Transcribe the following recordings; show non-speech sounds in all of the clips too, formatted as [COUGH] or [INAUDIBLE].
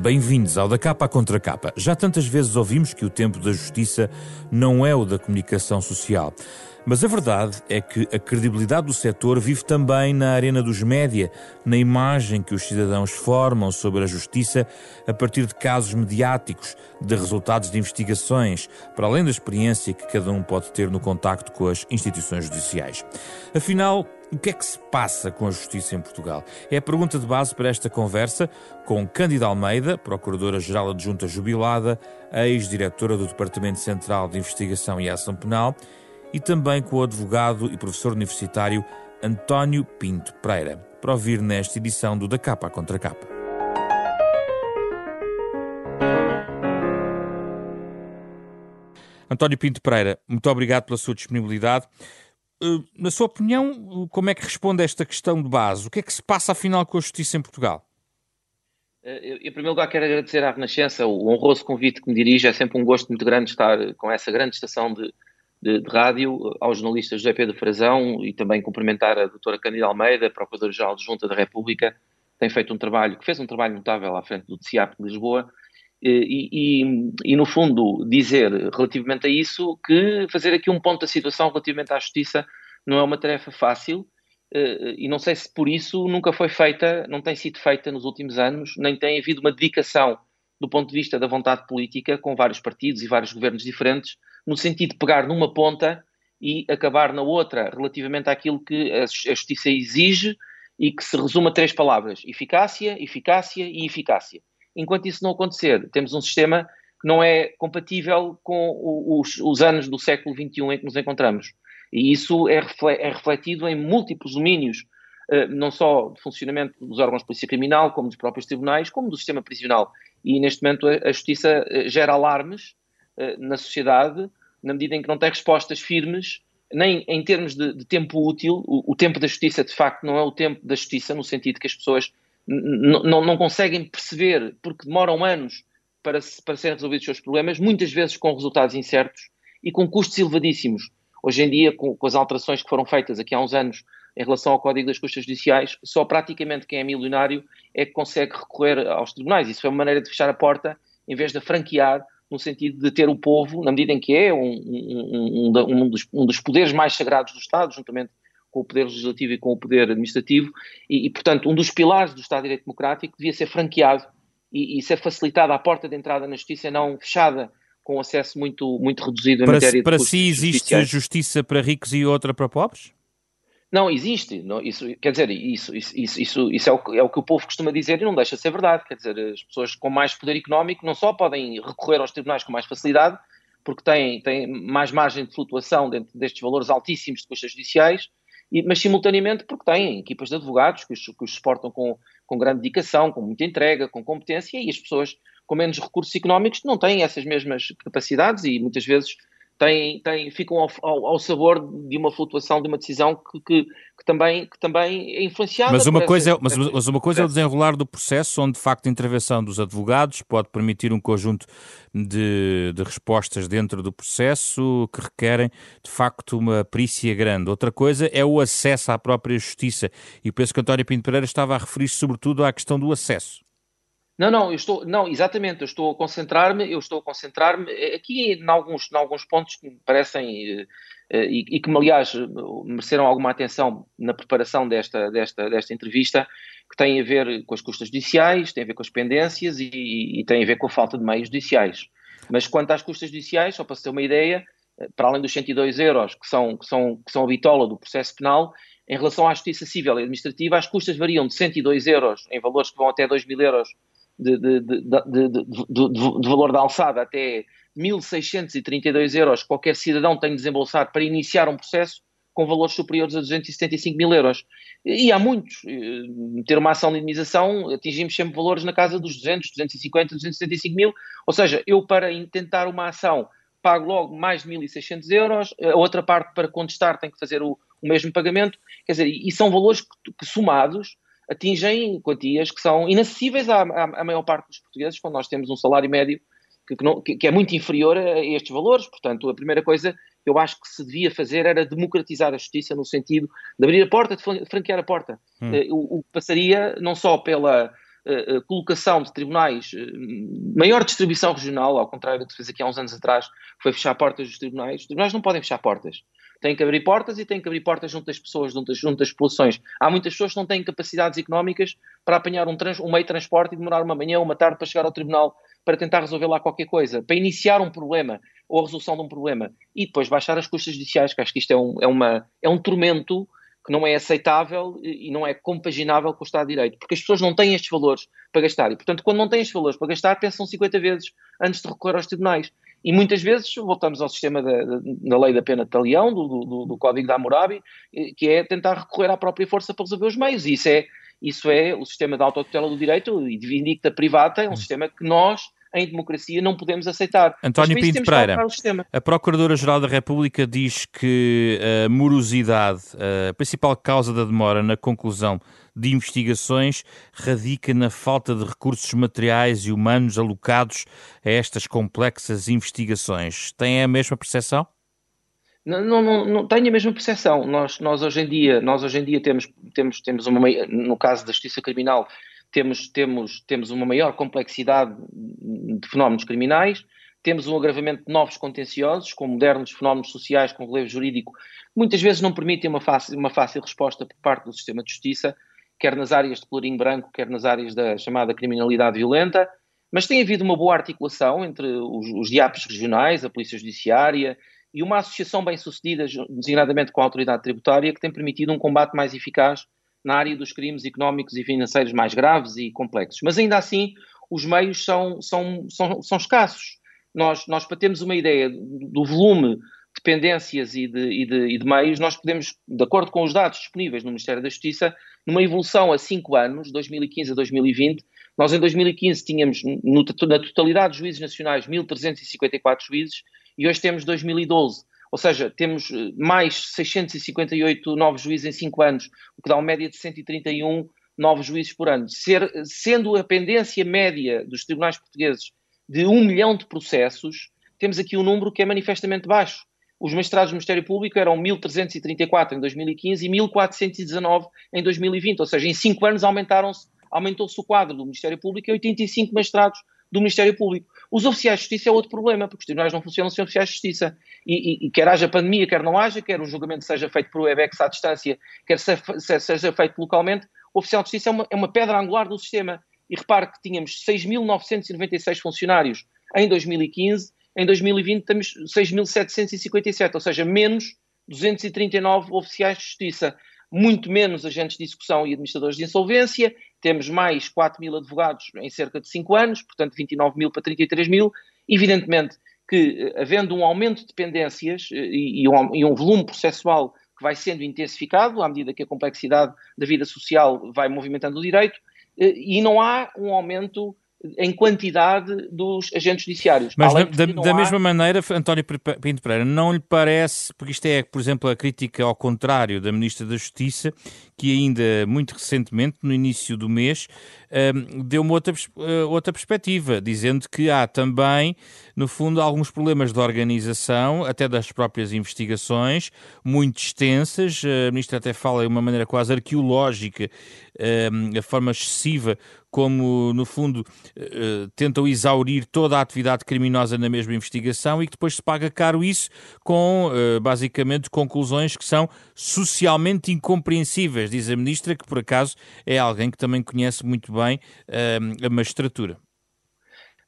Bem-vindos ao Da Capa Contra Capa. Já tantas vezes ouvimos que o tempo da justiça não é o da comunicação social. Mas a verdade é que a credibilidade do setor vive também na arena dos média, na imagem que os cidadãos formam sobre a justiça a partir de casos mediáticos, de resultados de investigações, para além da experiência que cada um pode ter no contacto com as instituições judiciais. Afinal, o que é que se passa com a justiça em Portugal? É a pergunta de base para esta conversa com Cândida Almeida, Procuradora-Geral Adjunta Jubilada, ex-diretora do Departamento Central de Investigação e Ação Penal, e também com o advogado e professor universitário António Pinto Pereira, para ouvir nesta edição do Da Capa à Contra Capa. António Pinto Pereira, muito obrigado pela sua disponibilidade. Eh, na sua opinião, como é que responde a esta questão de base? O que é que se passa afinal com a justiça em Portugal? Eh, em primeiro lugar, quero agradecer à Renascença o honroso convite que me dirige. É sempre um gosto muito grande estar com essa grande estação de, de, de rádio, ao jornalista José Pedro Frazão e também cumprimentar a doutora Candida Almeida, Procuradora-Geral de Junta da República, tem feito um trabalho, que fez um trabalho notável à frente do TCIAP de Lisboa, e, e, e, no fundo, dizer relativamente a isso que fazer aqui um ponto da situação relativamente à justiça não é uma tarefa fácil eh, e não sei se por isso nunca foi feita, não tem sido feita nos últimos anos, nem tem havido uma dedicação do ponto de vista da vontade política com vários partidos e vários governos diferentes, no sentido de pegar numa ponta e acabar na outra, relativamente àquilo que a justiça exige e que se resume a três palavras: eficácia, eficácia e eficácia. Enquanto isso não acontecer, temos um sistema que não é compatível com os, os anos do século XXI em que nos encontramos. E isso é, é refletido em múltiplos domínios, eh, não só de funcionamento dos órgãos de polícia criminal, como dos próprios tribunais, como do sistema prisional. E neste momento a justiça eh, gera alarmes eh, na sociedade, na medida em que não tem respostas firmes, nem em termos de, de tempo útil. O, o, tempo da justiça, de facto, não é o tempo da justiça, no sentido que as pessoas não, conseguem perceber, porque demoram anos para, para serem resolvidos os seus problemas, muitas vezes com resultados incertos e com custos elevadíssimos. Hoje em dia, com, com, as alterações que foram feitas aqui há uns anos em relação ao Código das Custas Judiciais, só praticamente quem é milionário é que consegue recorrer aos tribunais. Isso é uma maneira de fechar a porta, em vez de franquear, no sentido de ter o povo, na medida em que é um, um, um, um dos, dos, poderes mais sagrados do Estado, juntamente com o poder legislativo e com o poder administrativo, e, e portanto, um dos pilares do Estado de Direito Democrático devia ser franqueado e, e ser facilitada a porta de entrada na justiça, não fechada com acesso muito, muito reduzido em para matéria Para si existe justiça para ricos e outra para pobres? Não, existe. Não, isso, quer dizer, isso, isso, isso, isso é, o, é o que o povo costuma dizer e não deixa de ser verdade. Quer dizer, as pessoas com mais poder económico não só podem recorrer aos tribunais com mais facilidade, porque têm, têm mais margem de flutuação dentro destes valores altíssimos de custas judiciais, mas simultaneamente porque têm equipas de advogados que os, que os suportam com, com grande dedicação, com muita entrega, com competência, e as pessoas com menos recursos económicos não têm essas mesmas capacidades e muitas vezes têm, têm, ficam ao, ao, ao, sabor de uma flutuação de uma decisão que, que, que também, que também é influenciada. Mas uma, coisa, é, mas, mas uma coisa é o desenrolar do processo, onde de facto a intervenção dos advogados pode permitir um conjunto de, de respostas dentro do processo que requerem de facto uma perícia grande. Outra coisa é o acesso à própria justiça. E penso que António Pinto Pereira estava a referir-se sobretudo à questão do acesso. Não, não, eu estou, não, exatamente, eu estou a concentrar-me, eu estou a concentrar-me aqui em alguns, em alguns pontos que me parecem eh, e, e, que, aliás, mereceram alguma atenção na preparação desta, desta, desta entrevista, que têm a ver com as custas judiciais, têm a ver com as pendências e, e têm a ver com a falta de meios judiciais. Mas quanto às custas judiciais, só para ter uma ideia, eh, para além dos 102 euros que são, que são, que são a bitola do processo penal, em relação à justiça civil e administrativa, as custas variam de 102 euros em valores que vão até 2 mil euros de, de, de, valor da alçada até 1.632 euros qualquer cidadão tem de desembolsar para iniciar um processo com valores superiores a 275 mil euros. E há muitos. Eh, ter uma ação de indemnização, atingimos sempre valores na casa dos 200, 250, 275 mil. Ou seja, eu para tentar uma ação pago logo mais de 1.600 euros, a outra parte para contestar tem que fazer o, o mesmo pagamento. Quer dizer, e são valores que, que somados atingem quantias que são inacessíveis à, à, à, maior parte dos portugueses, quando nós temos um salário médio que, que, não, que, que, é muito inferior a estes valores. Portanto, a primeira coisa que eu acho que se devia fazer era democratizar a justiça no sentido de abrir a porta, de franquear a porta. Hum. Eh, o, o, que passaria não só pela, uh, uh, colocação de tribunais, uh, maior distribuição regional, ao contrário do que se fez aqui há uns anos atrás, foi fechar portas dos tribunais. Os tribunais não podem fechar portas. Têm que abrir portas e têm que abrir portas junto das pessoas, junto das, junto das populações. Há muitas pessoas que não têm capacidades económicas para apanhar um, trans, um meio de transporte e demorar uma manhã ou uma tarde para chegar ao tribunal para tentar resolver lá qualquer coisa, para iniciar um problema ou a resolução de um problema e depois baixar as custas judiciais, que acho que isto é um, é uma, é um tormento que não é aceitável e não é compaginável com o Estado de Direito, porque as pessoas não têm estes valores para gastar. E, portanto, quando não têm estes valores para gastar, pensam 50 vezes antes de recorrer aos tribunais. E muitas vezes voltamos ao sistema da, da lei da pena de talião, do, do, do Código da Hammurabi, que é tentar recorrer à própria força para resolver os meios. E isso é, isso é o sistema da autotutela do direito e de vindicta privada, é um hum. sistema que nós em democracia não podemos aceitar. António Pinto Pereira, a Procuradora-Geral da República diz que a morosidade, a principal causa da demora na conclusão de investigações, radica na falta de recursos materiais e humanos alocados a estas complexas investigações. Tem a mesma percepção? Não, não, não, tenho a mesma percepção. Nós, nós hoje em dia, nós hoje em dia temos, temos, temos uma, no caso da justiça criminal, temos, temos, temos uma maior complexidade de fenómenos criminais, temos um agravamento de novos contenciosos, com modernos fenómenos sociais com relevo jurídico, muitas vezes não permitem uma fácil, uma fácil resposta por parte do sistema de justiça, quer nas áreas de colorinho branco, quer nas áreas da chamada criminalidade violenta, mas tem havido uma boa articulação entre os, os diapos regionais, a Polícia Judiciária e uma associação bem-sucedida, designadamente com a autoridade tributária, que tem permitido um combate mais eficaz na área dos crimes económicos e financeiros mais graves e complexos. Mas ainda assim, os meios são, são, são, são escassos. Nós, nós, para termos uma ideia do volume de pendências e de, e, de, e de, meios, nós podemos, de acordo com os dados disponíveis no Ministério da Justiça, numa evolução a cinco anos, 2015 a 2020, nós em 2015 tínhamos no, na totalidade dos juízes nacionais 1.354 juízes e hoje temos 2012 ou seja, temos eh, mais 658 novos juízes em 5 anos, o que dá uma média de 131 novos juízes por ano. Ser, sendo a pendência média dos tribunais portugueses de 1 milhão de processos, temos aqui um número que é manifestamente baixo. Os magistrados do Ministério Público eram 1.334 em 2015 e 1.419 em 2020, ou seja, em 5 anos aumentaram-se aumentou-se o quadro do Ministério Público e 85 magistrados do Ministério Público. Os oficiais de justiça é outro problema, porque os tribunais não funcionam sem oficiais de justiça. E, e, e quer haja pandemia, quer não haja, quer o julgamento seja feito por WebEx à distância, quer seja feito localmente, o oficial de justiça é uma, é uma pedra angular do sistema. E repare que tínhamos 6.996 funcionários em 2015, em 2020 temos 6.757, ou seja, menos 239 oficiais de justiça muito menos agentes de execução e administradores de insolvência, temos mais 4 mil advogados em cerca de 5 anos, portanto 29 mil para 33 mil. Evidentemente que, eh, havendo um aumento de pendências eh, e, um, e um volume processual que vai sendo intensificado à medida que a complexidade da vida social vai movimentando o direito, eh, e não há um aumento em quantidade dos agentes judiciários. Mas da, da, da há... mesma maneira, António Pinto Pereira, não lhe parece, porque isto é, por exemplo, a crítica ao contrário da Ministra da Justiça, que ainda muito recentemente, no início do mês, um, deu uma outra, uh, outra perspectiva, dizendo que há também, no fundo, alguns problemas de organização, até das próprias investigações, muito extensas. A Ministra até fala de uma maneira quase arqueológica, um, a forma excessiva como, no fundo, uh, tentam exaurir toda a atividade criminosa na mesma investigação e que depois se paga caro isso com, basicamente, conclusões que são socialmente incompreensíveis, diz a Ministra, que por acaso é alguém que também conhece muito bem uh, a magistratura.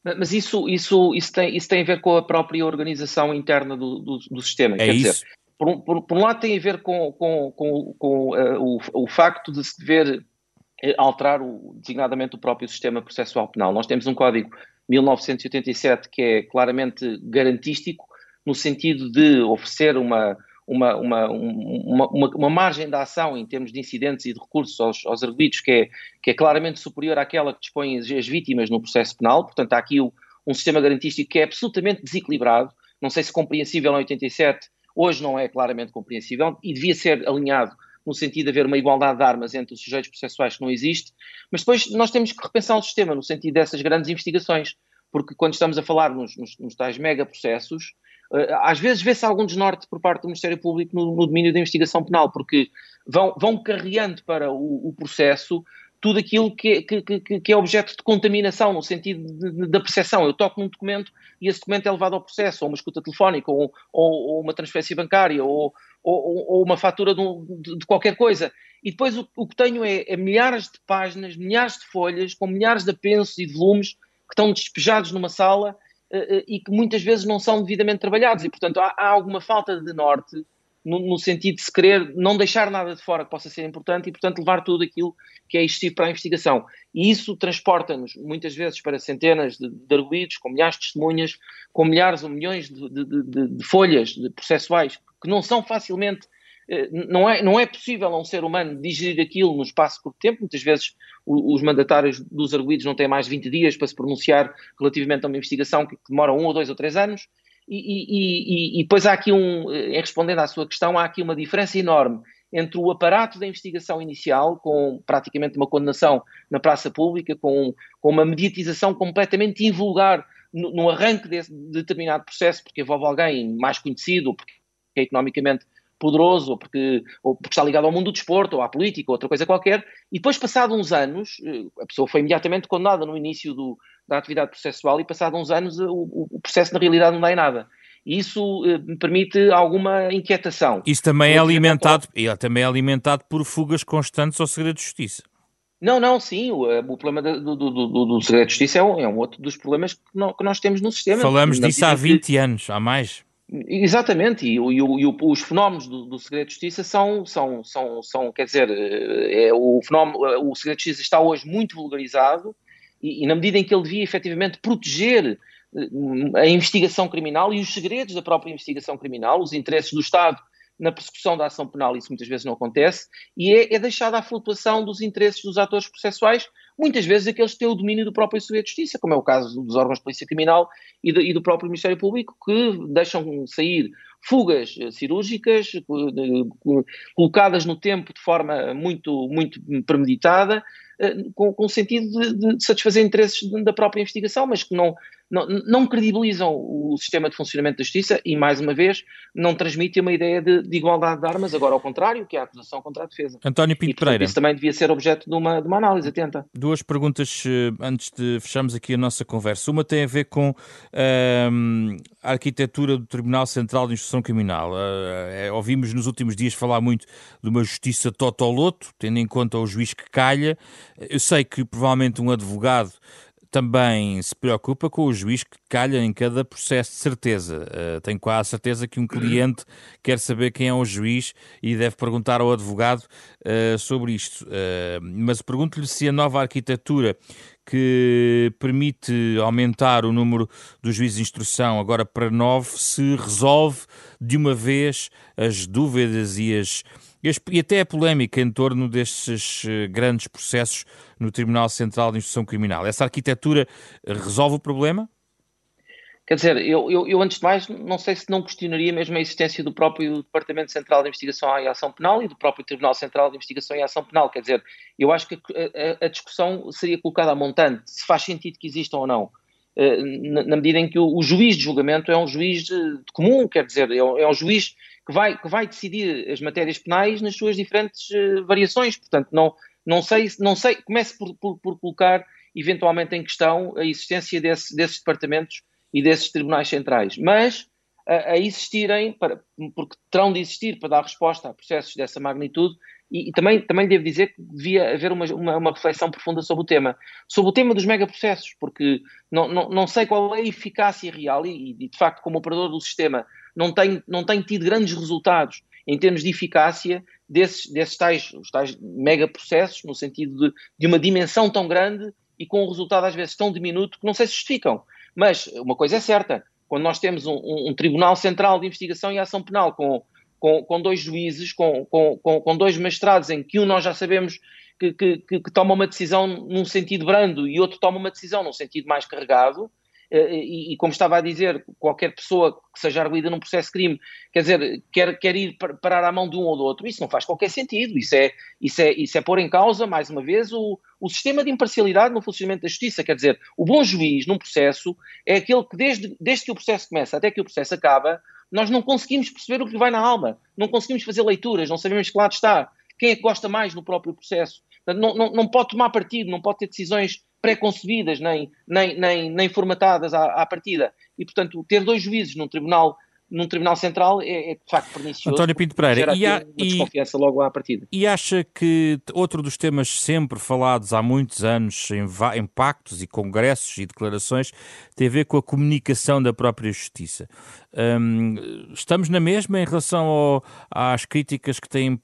Mas isso, isso, isso, tem, isso tem a ver com a própria organização interna do, do, do sistema. É Quer isso? dizer, por, por, por, um lado tem a ver com, com, com, com uh, o, o facto de se dever eh, alterar o, designadamente o próprio sistema processual penal. Nós temos um código 1987 que é claramente garantístico, no sentido de oferecer uma, uma, uma, uma, uma, margem de ação em termos de incidentes e de recursos aos, aos arguidos que é, que é claramente superior àquela que dispõem as, as vítimas no processo penal. Portanto, há aqui o, um sistema garantístico que é absolutamente desequilibrado. Não sei se compreensível em 87, hoje não é claramente compreensível e devia ser alinhado no sentido de haver uma igualdade de armas entre os sujeitos processuais que não existe, mas depois nós temos que repensar o sistema no sentido dessas grandes investigações, porque quando estamos a falar nos, nos, nos tais megaprocessos, às vezes vê-se algum desnorte por parte do Ministério Público no, no domínio da investigação penal, porque vão, vão carreando para o, o processo tudo aquilo que que, que, que é objeto de contaminação, no sentido da percepção. Eu toco num documento e esse documento é levado ao processo, ou uma escuta telefónica, ou, ou, ou uma transferência bancária, ou, ou uma fatura de, de, de, qualquer coisa. E depois o, o que tenho é, é, milhares de páginas, milhares de folhas, com milhares de apensos e de volumes que estão despejados numa sala e que muitas vezes não são devidamente trabalhados. E, portanto, há, há alguma falta de norte no, no, sentido de se querer não deixar nada de fora que possa ser importante e, portanto, levar tudo aquilo que é existir para a investigação. E isso transporta-nos, muitas vezes, para centenas de, de arguídos, com milhares de testemunhas, com milhares ou milhões de, de, de folhas processuais que não são facilmente eh, não é, não é possível a um ser humano digerir aquilo no espaço de curto tempo. Muitas vezes os mandatários dos arguídos não têm mais de 20 dias para se pronunciar relativamente a uma investigação que demora um ou dois ou três anos. E, e, e, e depois há aqui um, em respondendo à sua questão, há aqui uma diferença enorme entre o aparato da investigação inicial, com praticamente uma condenação na praça pública, com, com uma mediatização completamente invulgar no, no arranque desse determinado processo, porque envolve alguém mais conhecido, porque é economicamente poderoso, ou porque, ou porque está ligado ao mundo do desporto, ou à política, ou outra coisa qualquer, e depois, passado uns anos, eh, a pessoa foi imediatamente condenada no início do, da atividade processual, e passado uns anos o, o processo na realidade não dá em nada. Isso eh, me permite alguma inquietação. Isso também é alimentado, é também é alimentado por fugas constantes ao segredo de justiça. Não, não, sim, o, eh, o problema do, do, do, do, segredo de justiça é um, é um outro dos problemas que, não, que, nós temos no sistema. Falamos disso há 20 que... anos, há mais. Exatamente, e, e, e, os fenómenos do, do, segredo de justiça são, são, são, são quer dizer, eh, é, o, fenómeno, eh, o segredo de justiça está hoje muito vulgarizado e, e, na medida em que ele devia efetivamente proteger eh, a investigação criminal e os segredos da própria investigação criminal, os interesses do Estado na persecução da ação penal, isso muitas vezes não acontece, e é, é deixada a flutuação dos interesses dos atores processuais muitas vezes aqueles que têm o domínio do próprio Segredo de Justiça, como é o caso dos órgãos de polícia criminal e, e do próprio Ministério Público, que deixam sair fugas eh, cirúrgicas colocadas no tempo de forma muito, muito premeditada, eh, com, com o sentido de, de satisfazer interesses da própria investigação, mas que não, não, não, credibilizam o sistema de funcionamento da justiça e, mais uma vez, não transmitem uma ideia de, de, igualdade de armas, agora ao contrário, que é a acusação contra a defesa. António Pinto e, portanto, Pereira. Isso também devia ser objeto de uma, de uma análise atenta. Duas perguntas eh, antes de fecharmos aqui a nossa conversa. Uma tem a ver com uh, a arquitetura do Tribunal Central de Instrução Criminal. Uh, ouvimos nos últimos dias falar muito de uma justiça totoloto, tendo em conta o juiz que calha. Eu sei que provavelmente um advogado também se preocupa com o juiz que calha em cada processo de certeza. Uh, tenho quase certeza que um cliente quer saber quem é o juiz e deve perguntar ao advogado uh, sobre isto. Uh, mas pergunto-lhe se a nova arquitetura que permite aumentar o número dos juízes de instrução agora para nove se resolve de uma vez as dúvidas e as e até a polémica em torno destes eh, grandes processos no Tribunal Central de Instrução Criminal. Essa arquitetura resolve o problema? Quer dizer, eu, eu, eu, antes de mais não sei se não questionaria mesmo a existência do próprio Departamento Central de Investigação e Ação Penal e do próprio Tribunal Central de Investigação e Ação Penal. Quer dizer, eu acho que a, a, a discussão seria colocada a montante, se faz sentido que existam ou não. Eh, na, na medida em que o, o, juiz de julgamento é um juiz de, de comum, quer dizer, é um, é um juiz que vai, que vai decidir as matérias penais nas suas diferentes uh, variações. Portanto, não, não sei, não sei, comece por, por, por, colocar eventualmente em questão a existência desse, desses departamentos e desses tribunais centrais, mas a, a, existirem, para, porque terão de existir para dar resposta a processos dessa magnitude, e, e também, também devo dizer que devia haver uma, uma, uma, reflexão profunda sobre o tema, sobre o tema dos megaprocessos, porque não, não, não sei qual é a eficácia real e, e, de facto, como operador do sistema, não tem, não tem tido grandes resultados em termos de eficácia desses, desses tais, os tais megaprocessos, no sentido de, de uma dimensão tão grande e com um resultado às vezes tão diminuto que não se justificam. Mas uma coisa é certa, quando nós temos um, um, Tribunal Central de Investigação e Ação Penal com, com, com dois juízes, com, com, com, dois magistrados, em que um nós já sabemos que, que, que, toma uma decisão num sentido brando e outro toma uma decisão num sentido mais carregado, e, e, como estava a dizer, qualquer pessoa que seja arguída num processo de crime, quer dizer, quer, quer ir parar à mão de um ou do outro, isso não faz qualquer sentido, isso é, isso é, isso é pôr em causa, mais uma vez, o, o sistema de imparcialidade no funcionamento da justiça, quer dizer, o bom juiz num processo é aquele que desde, desde que o processo começa até que o processo acaba, nós não conseguimos perceber o que vai na alma, não conseguimos fazer leituras, não sabemos que lado está, quem é que gosta mais no próprio processo. Não, não, não pode tomar partido, não pode ter decisões pré-concebidas, nem, nem, nem, nem formatadas à, à partida. E, portanto, ter dois juízes num tribunal num Tribunal Central é, é de facto pernicioso. António Pinto Pereira, e, há, e, desconfiança logo à partida. E acha que outro dos temas sempre falados há muitos anos em, em pactos e congressos e declarações tem a ver com a comunicação da própria justiça. Um, estamos na mesma em relação ao, às críticas que têm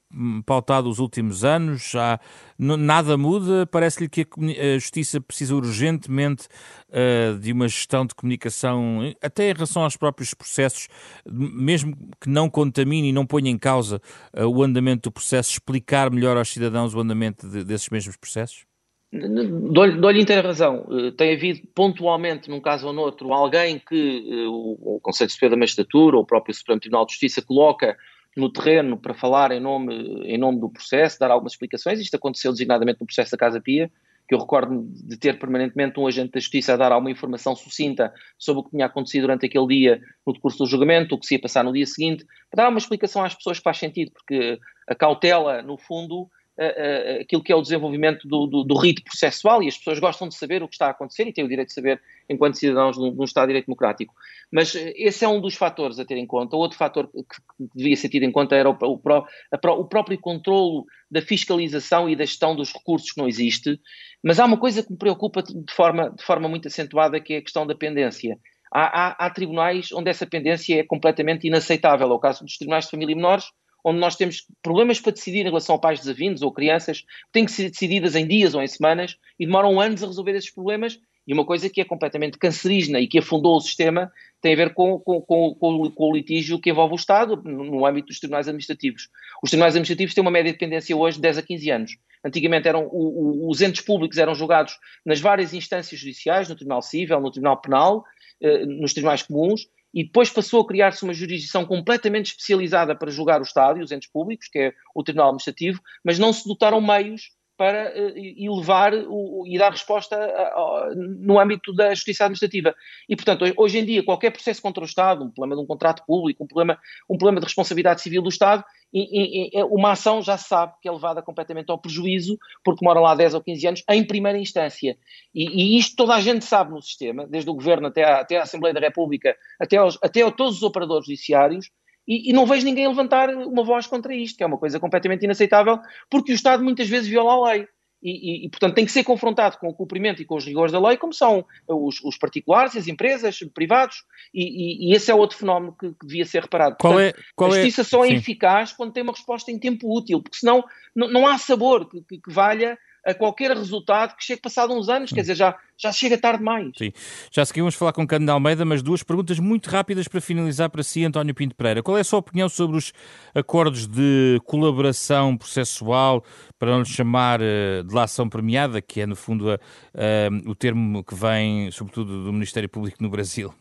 pautado os últimos anos? Já, nada muda? Parece-lhe que a, a, justiça precisa urgentemente uh, de uma gestão de comunicação, até em relação aos próprios processos, mesmo que não contamine e não ponha em causa uh, o andamento do processo, explicar melhor aos cidadãos o andamento de, desses mesmos processos? Dou-lhe dou inteira razão. Eh, tem havido pontualmente, num caso ou noutro, alguém que uh, o Conselho Superior da Magistratura ou o próprio Supremo Tribunal de Justiça coloca no terreno para falar em nome, em nome do processo, dar algumas explicações. Isto aconteceu designadamente no processo da Casa Pia, que eu recordo de ter permanentemente um agente da Justiça a dar alguma informação sucinta sobre o que tinha acontecido durante aquele dia no decurso do julgamento, o que se ia passar no dia seguinte, para dar uma explicação às pessoas que faz sentido, porque a cautela, no fundo, uh, aquilo que é o desenvolvimento do, do, do, rito processual e as pessoas gostam de saber o que está a acontecer e têm o direito de saber enquanto cidadãos de um, Estado de Direito Democrático. Mas esse é um dos fatores a ter em conta. Outro fator que, que devia ser tido em conta era o, o, a, o próprio controlo da fiscalização e da gestão dos recursos que não existe. Mas há uma coisa que me preocupa de forma, de forma muito acentuada, que é a questão da pendência. Há, há, há, tribunais onde essa pendência é completamente inaceitável. É o caso dos tribunais de família e menores, onde nós temos problemas para decidir em relação a pais desavindos ou crianças, que têm que ser decididas em dias ou em semanas e demoram anos a resolver esses problemas. E uma coisa que é completamente cancerígena e que afundou o sistema tem a ver com, com, com, com, o litígio que envolve o Estado no âmbito dos tribunais administrativos. Os tribunais administrativos têm uma média de dependência hoje de 10 a 15 anos. Antigamente eram o, o, os entes públicos eram julgados nas várias instâncias judiciais, no Tribunal Civil, no Tribunal Penal, eh, nos tribunais comuns, e depois passou a criar-se uma jurisdição completamente especializada para julgar o Estado e os entes públicos, que é o Tribunal Administrativo, mas não se dotaram meios para elevar o, e dar resposta a, a, no âmbito da justiça administrativa. E, portanto, hoje em dia, qualquer processo contra o Estado, um problema de um contrato público, um problema, um problema de responsabilidade civil do Estado, e, e, uma ação já se sabe que é levada completamente ao prejuízo, porque mora lá 10 ou 15 anos, em primeira instância. E, e isto toda a gente sabe no sistema, desde o Governo até à, até à Assembleia da República, até, aos, até a todos os operadores judiciários, e, e, não vejo ninguém levantar uma voz contra isto, que é uma coisa completamente inaceitável, porque o Estado muitas vezes viola a lei. E, e, e, portanto, tem que ser confrontado com o cumprimento e com os rigores da lei, como são os, os particulares, as empresas, privados, e, esse é outro fenómeno que, que devia ser reparado. Qual portanto, é, qual a é- justiça é? só é Sim. eficaz quando tem uma resposta em tempo útil, porque senão não, não há sabor que, que, que valha a qualquer resultado que chegue passado uns anos, quer dizer, já, já chega tarde demais. Sim. Já seguimos falar com Cândido Almeida, mas duas perguntas muito rápidas para finalizar para si, António Pinto Pereira. Qual é a sua opinião sobre os acordos de colaboração processual, para não lhe chamar uh, de lação premiada, que é no fundo a, uh, o termo que vem, sobretudo, do Ministério Público no Brasil?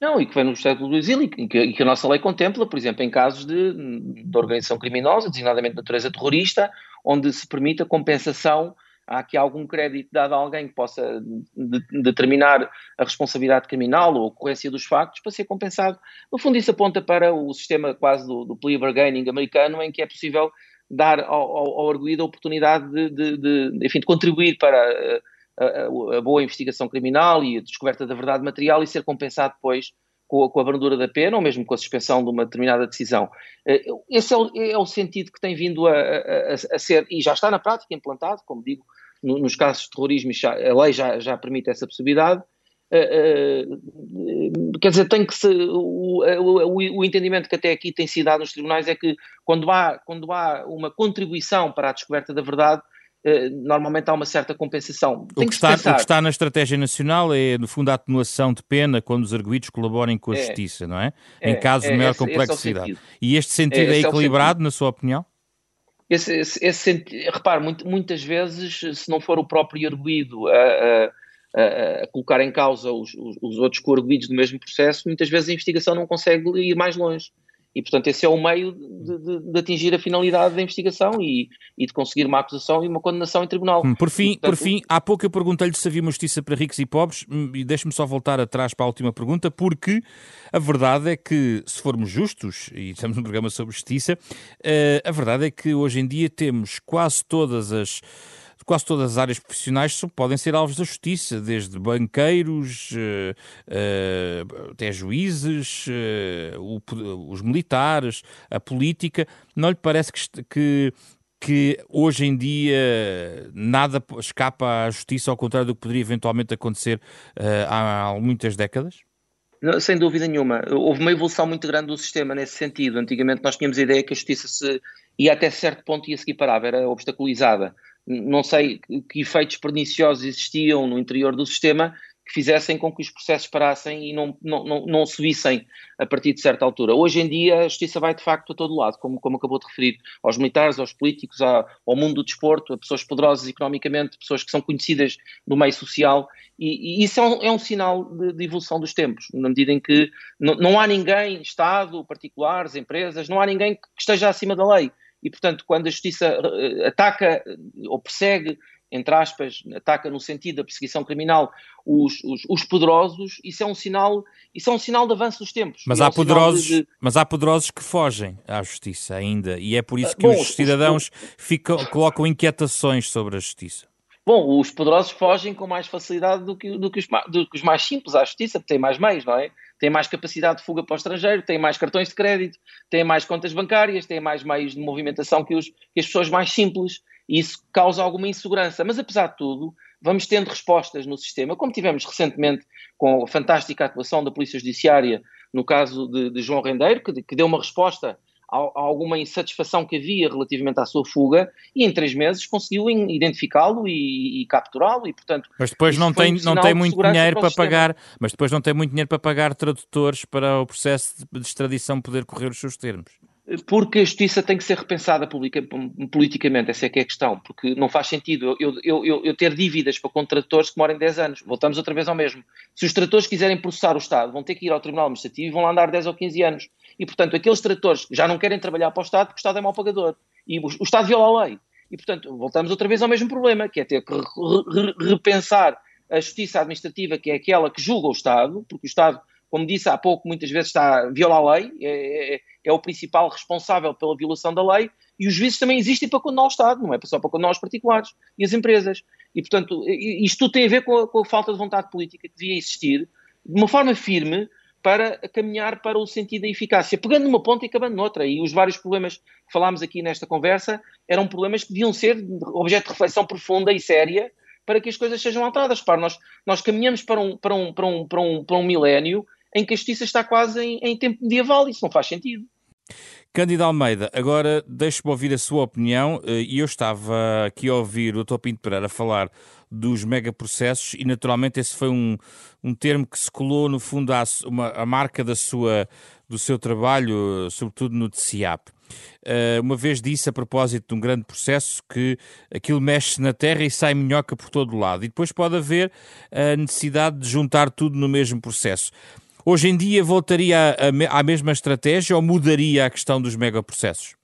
Não, e que vem no Estado do Brasil e que, e que, a nossa lei contempla, por exemplo, em casos de, de organização criminosa, designadamente de natureza terrorista, onde se permite a compensação, há aqui algum crédito dado a alguém que possa de, de determinar a responsabilidade criminal ou a ocorrência dos factos para ser compensado. No fundo, isso aponta para o sistema quase do, do plea bargaining americano, em que é possível dar ao, ao, ao arguído a oportunidade de, de, de, enfim, de contribuir para a, a, a, boa investigação criminal e a descoberta da verdade material e ser compensado depois com a, com a brandura da pena ou mesmo com a suspensão de uma determinada decisão. Eh, esse é o, é o sentido que tem vindo a, a, a, ser, e já está na prática implantado, como digo, no, nos casos de terrorismo, a lei já, já permite essa possibilidade. Uh, uh, quer dizer, tem que se, o, o, o, entendimento que até aqui tem sido dado nos tribunais é que quando há, quando há uma contribuição para a descoberta da verdade, eh, normalmente há uma certa compensação. O que, está, o que, está, na estratégia nacional é, no fundo, a atenuação de pena quando os arguídos colaborem com a é, justiça, não é? é em casos é, de maior esse, complexidade. Esse é e este sentido é, é equilibrado, na sua opinião? Esse, esse, esse repare, muito, muitas vezes, se não for o próprio arguído a, a, a, colocar em causa os, os, os outros co-arguídos do mesmo processo, muitas vezes a investigação não consegue ir mais longe. E, portanto, esse é o meio de, de, de atingir a finalidade da investigação e, e, de conseguir uma acusação e uma condenação em tribunal. Hum, por fim, portanto, por fim há pouco eu perguntei-lhe se havia uma justiça para ricos e pobres, hum, e deixe-me só voltar atrás para a última pergunta, porque a verdade é que, se formos justos, e estamos num programa sobre justiça, uh, a verdade é que hoje em dia temos quase todas as quase todas as áreas profissionais podem ser alvos da justiça, desde banqueiros uh, uh, até juízes, uh, o, os militares, a política. Não lhe parece que, que, que hoje em dia nada escapa à justiça, ao contrário do que poderia eventualmente acontecer há, há muitas décadas? Sem dúvida nenhuma. Houve uma evolução muito grande do sistema nesse sentido. Antigamente nós tínhamos a ideia que a justiça se ia até certo ponto ia seguir parava, era obstaculizada não sei que efeitos perniciosos existiam no interior do sistema que fizessem com que os processos parassem e não, não, não, não subissem a partir de certa altura. Hoje em dia a justiça vai de facto a todo lado, como, como acabou de referir, aos militares, aos políticos, ao, ao mundo do desporto, a pessoas poderosas economicamente, pessoas que são conhecidas no meio social, e, e isso é um, é um sinal de, de, evolução dos tempos, na medida em que não, não há ninguém, Estado, particulares, empresas, não há ninguém que esteja acima da lei e, portanto, quando a justiça eh, ataca ou persegue, entre aspas, ataca no sentido da perseguição criminal os, os, os poderosos, isso é um sinal, isso é um sinal de avanço dos tempos. Mas, há, um poderosos, de... mas há poderosos que fogem à justiça ainda, e é por isso que Bom, os cidadãos os... ficam, colocam inquietações sobre a justiça. Bom, os poderosos fogem com mais facilidade do que, do que, os, do que os mais simples à justiça, porque têm mais meios, não é? Têm mais capacidade de fuga para o estrangeiro, têm mais cartões de crédito, têm mais contas bancárias, têm mais meios de movimentação que, os, que as pessoas mais simples, e isso causa alguma insegurança. Mas apesar de tudo, vamos tendo respostas no sistema, como tivemos recentemente com a fantástica atuação da Polícia Judiciária no caso de, de João Rendeiro, que, que deu uma resposta alguma insatisfação que havia relativamente à sua fuga e em três meses conseguiu identificá-lo e, e capturá-lo e portanto mas depois não tem um não tem muito dinheiro para, para pagar mas depois não tem muito dinheiro para pagar tradutores para o processo de extradição poder correr os seus termos porque a justiça tem que ser repensada publica, politicamente, essa é que é a questão, porque não faz sentido eu, eu, eu, eu ter dívidas para contratores que demorem 10 anos, voltamos outra vez ao mesmo. Se os tradutores quiserem processar o Estado, vão ter que ir ao Tribunal Administrativo e vão lá andar 10 ou 15 anos. E, portanto, aqueles tradutores já não querem trabalhar para o Estado porque o Estado é mau pagador. E o, o Estado viola a lei. E, portanto, voltamos outra vez ao mesmo problema, que é ter que re, re, repensar a justiça administrativa, que é aquela que julga o Estado, porque o Estado como disse há pouco, muitas vezes está a violar a lei, é, é, é, o principal responsável pela violação da lei, e os juízes também existem para condenar o Estado, não é só para condenar os particulares e as empresas. E, portanto, isto tudo tem a ver com a, com a falta de vontade política que devia existir, de uma forma firme, para caminhar para o sentido da eficácia, pegando numa ponta e acabando noutra. E os vários problemas que falámos aqui nesta conversa eram problemas que deviam ser objeto de reflexão profunda e séria para que as coisas sejam alteradas. Para nós, nós caminhamos para um, para um, para um, para um, para um milénio em que a justiça está quase em, em tempo medieval. Isso não faz sentido. Cândido Almeida, agora deixe-me ouvir a sua opinião. Eh, e eu estava aqui a ouvir o Dr. Pinto Pereira falar dos megaprocessos e naturalmente esse foi um, um termo que se colou no fundo à, uma, a marca da sua, do seu trabalho, sobretudo no TCIAP. Uh, uma vez disse a propósito de um grande processo que aquilo mexe na terra e sai minhoca por todo o lado. E depois pode haver a necessidade de juntar tudo no mesmo processo. Hoje em dia voltaria à mesma estratégia ou mudaria a questão dos megaprocessos?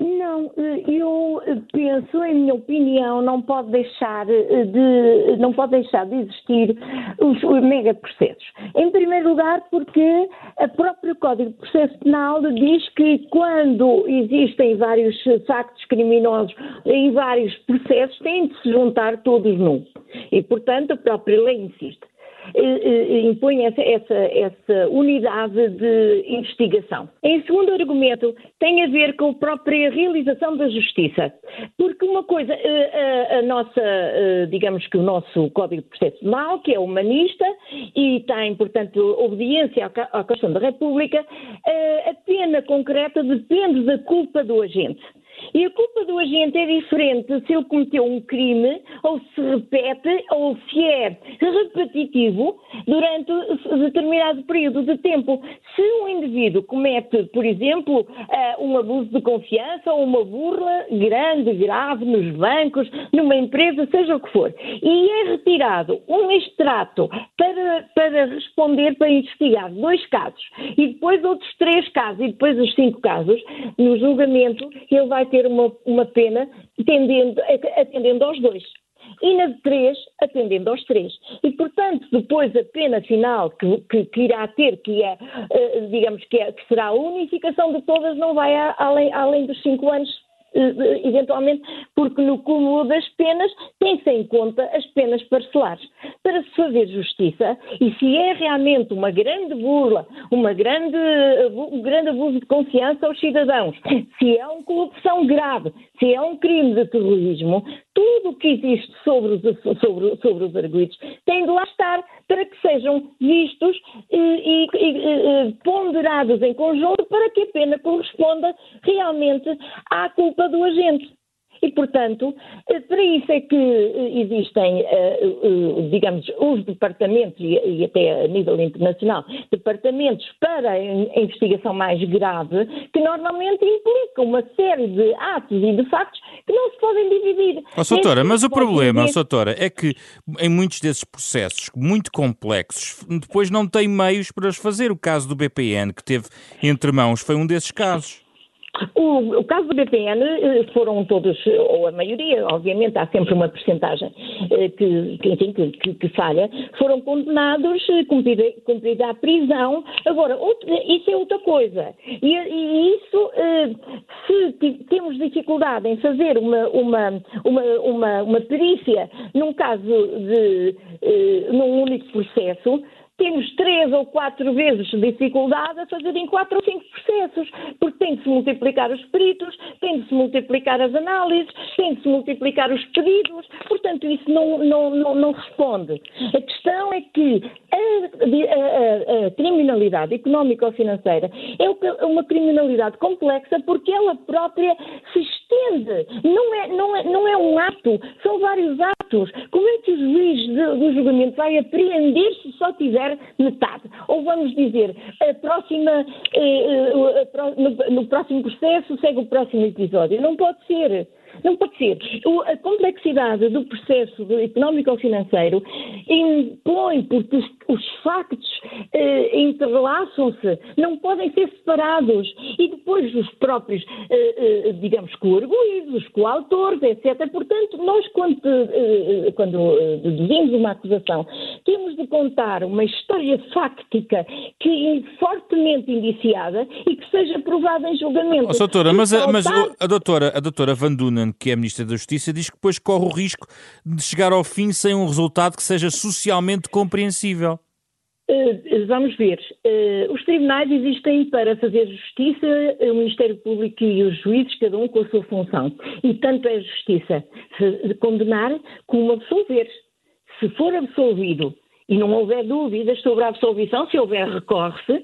Não, eu penso, em minha opinião, não pode deixar de, não pode deixar de existir os, os megaprocessos. Em primeiro lugar, porque o próprio Código de Processo Penal diz que quando existem vários factos criminosos em vários processos, têm de se juntar todos num. E, portanto, a própria lei insiste. Eh, eh, impõe essa, essa, essa unidade de investigação. Em segundo argumento, tem a ver com a própria realização da justiça. Porque uma coisa, eh, a, a nossa, digamos que o nosso Código de Processo Penal, que é humanista e tem, portanto, obediência à Constituição da República, a pena concreta depende da culpa do agente. E a culpa do agente é diferente se ele cometeu um crime, ou se repete, ou se é repetitivo durante determinado período de tempo. Se um indivíduo comete, por exemplo, eh, um abuso de confiança ou uma burla grande, grave, nos bancos, numa empresa, seja o que for, e é retirado um extrato para, para responder, para investigar dois casos, e depois outros três casos, e depois os cinco casos, no julgamento, ele vai ter uma, uma pena atendendo, aos dois e na de três, atendendo aos três. E, portanto, depois a pena final que, que, que irá ter, que é, uh, digamos, que, é, que, será a unificação de todas, não vai a, além, além dos cinco anos eh, eventualmente, porque no cúmulo das penas tem-se em conta as penas parcelares. Para se fazer justiça, e se é realmente uma grande burla, uma grande, um grande abuso de confiança aos cidadãos, se é uma corrupção grave, se é um crime de terrorismo, tudo o que existe sobre os, sobre, sobre os tem de lá estar para que sejam vistos e, e, e, ponderados em conjunto para que a pena corresponda realmente à culpa do agente. E, portanto, eh, para isso é que eh, existem, eh, digamos, os departamentos, e até a nível internacional, departamentos para a investigação mais grave, que normalmente implicam uma série de atos e de factos que não se podem dividir. Oh, Soutora, mas o problema, dividir... Soutora, é que em muitos desses processos muito complexos, depois não tem meios para os fazer. O caso do BPN, que teve entre mãos, foi um desses casos. O, o, caso do BPN eh, foram todos, ou a maioria, obviamente há sempre uma percentagem eh, que, que, que, que, falha, foram condenados, eh, cumprida, cumprida a prisão. Agora, isso é outra coisa. E, e isso, se temos dificuldade em fazer uma, uma, uma, uma, uma perícia num caso de, num único processo, temos três ou quatro vezes dificuldade a fazer em quatro ou cinco processos, porque tem de se multiplicar os peritos, tem de se multiplicar as análises, tem de se multiplicar os pedidos, portanto isso não, não, não, não responde. A questão é que a, a, a criminalidade económica ou financeira é uma criminalidade complexa porque ela própria se estende, não é, não é, não é um ato, são vários atos. Como é que o juiz do julgamento vai apreender se só tiver metade. Ou vamos dizer, a próxima, eh, eh, no próximo processo segue o próximo episódio. Não pode ser. Não pode ser. A complexidade do processo económico-financeiro impõe, porque os, os factos eh, entrelaçam-se, não podem ser separados. E depois os próprios, eh, eh, digamos, coarguídos, os coautores, etc. Portanto, nós, quando, eh, quando eh, deduzimos uma acusação, temos de contar uma história fáctica que é fortemente indiciada e que seja provada em julgamento. Oh, doutora, mas, a, mas a, doutora, a doutora Van Dunen, que é Ministra da Justiça, diz que depois corre o risco de chegar ao fim sem um resultado que seja socialmente compreensível. Uh, vamos ver. Uh, os tribunais existem para fazer justiça, o Ministério Público e os juízes, cada um com a sua função. E tanto é justiça condenar como absolver. Se for absolvido e não houver dúvidas sobre a absolvição, se houver recorre-se,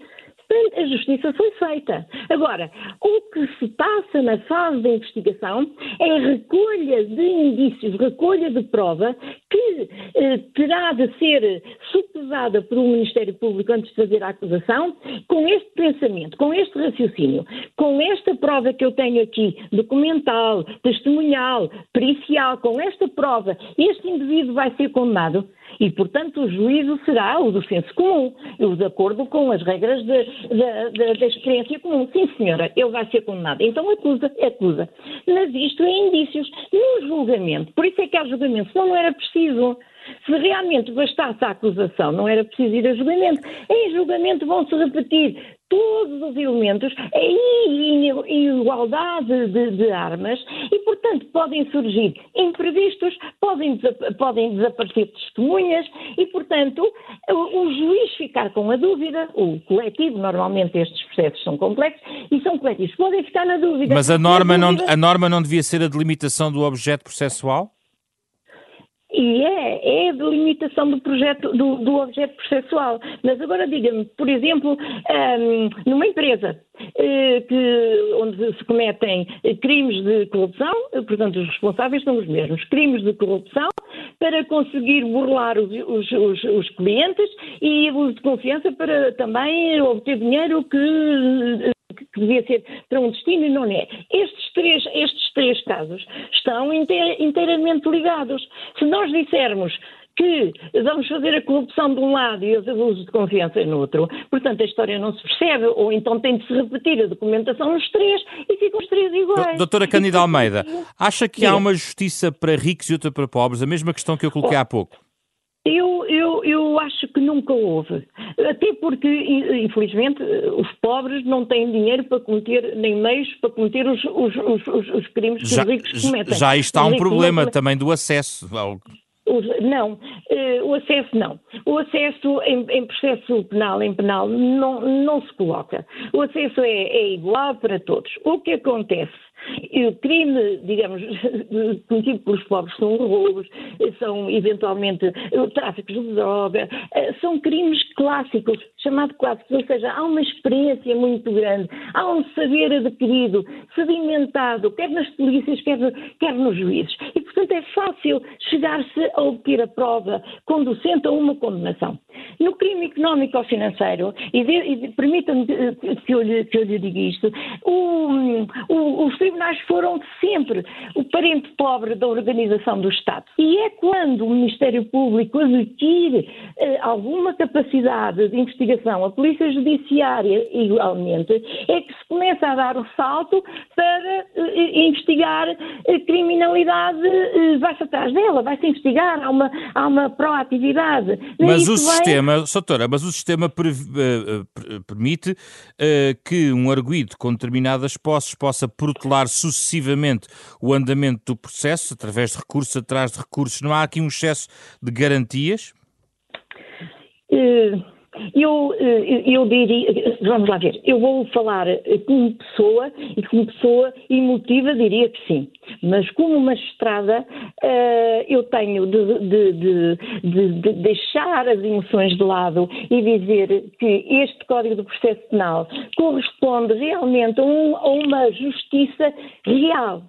a justiça foi feita. Agora, o que se passa na fase da investigação é recolha de indícios, recolha de prova que eh, terá de ser supesada por um Ministério Público antes de fazer a acusação, com este pensamento, com este raciocínio, com esta prova que eu tenho aqui, documental, testemunhal, pericial, com esta prova, este indivíduo vai ser condenado. E, portanto, o juízo será o do senso comum, o de acordo com as regras da experiência comum. Sim, senhora, ele vai ser condenado. Então acusa, acusa. Mas isto é indícios. No julgamento, por isso é que há julgamento, senão não era preciso. Se realmente bastasse a acusação, não era preciso ir a julgamento. Em julgamento vão-se repetir todos os elementos em igualdade de, de, armas e, portanto, podem surgir imprevistos, podem, podem desaparecer testemunhas e, portanto, o, o, juiz ficar com a dúvida, o coletivo, normalmente estes processos são complexos e são coletivos, podem ficar na dúvida. Mas a norma, dúvida, não, a norma não devia ser a delimitação do objeto processual? E é, é a delimitação do projeto, do, do objeto processual. Mas agora diga-me, por exemplo, um, numa empresa eh, que, onde se cometem crimes de corrupção, portanto os responsáveis são os mesmos, crimes de corrupção para conseguir burlar os, os, os, os clientes e abuso de confiança para também obter dinheiro que que devia ser para um destino e não é. Estes três, estes três casos estão inteiramente ligados. Se nós dissermos que vamos fazer a corrupção de um lado e os abusos de confiança no outro. Portanto, a história não se percebe, ou então tem de se repetir a documentação nos três e ficam os três iguais. Doutora Cândida Almeida, acha que há uma justiça para ricos e outra para pobres? A mesma questão que eu coloquei há pouco. Eu, eu, eu acho que nunca houve. Até porque, infelizmente, os pobres não têm dinheiro para cometer, nem meios para cometer os, os, os, os crimes que já, os ricos cometem. Já está um problema também do acesso ao não, eh, o acesso não. O acesso em, em, processo penal, em penal, não, não se coloca. O acesso é, é igual para todos. O que acontece e o crime, digamos, [LAUGHS] cometido pelos pobres são roubos, são eventualmente tráficos de droga, eh, são crimes clássicos, chamados clássicos, ou seja, há uma experiência muito grande, há um saber adquirido, sedimentado, quer nas polícias, quer, quer nos juízes. E, portanto, é fácil chegar-se a obter a prova conducente a uma condenação. No crime económico ou financeiro, e, e permita-me que eu, lhe, que eu lhe diga isto, o, o, os tribunais foram sempre o parente pobre da organização do Estado. E é quando o Ministério Público adquire eh, alguma capacidade de investigação, a Polícia Judiciária igualmente, é que se começa a dar o salto para eh, investigar a criminalidade, eh, vai-se atrás dela, vai-se investigar, há uma, há uma proatividade. Mas o sistema, doutora, mas o sistema permite uh, que um arguído com determinadas posses possa protelar sucessivamente o andamento do processo, através de recursos atrás de recursos. Não há aqui um excesso de garantias? Uh eu, eh, eu diria, vamos lá ver, eu vou falar como pessoa e como pessoa emotiva diria que sim, mas como magistrada eh, eu tenho de, de, de, de, deixar as emoções de lado e dizer que este Código do Processo Penal corresponde realmente a uma justiça real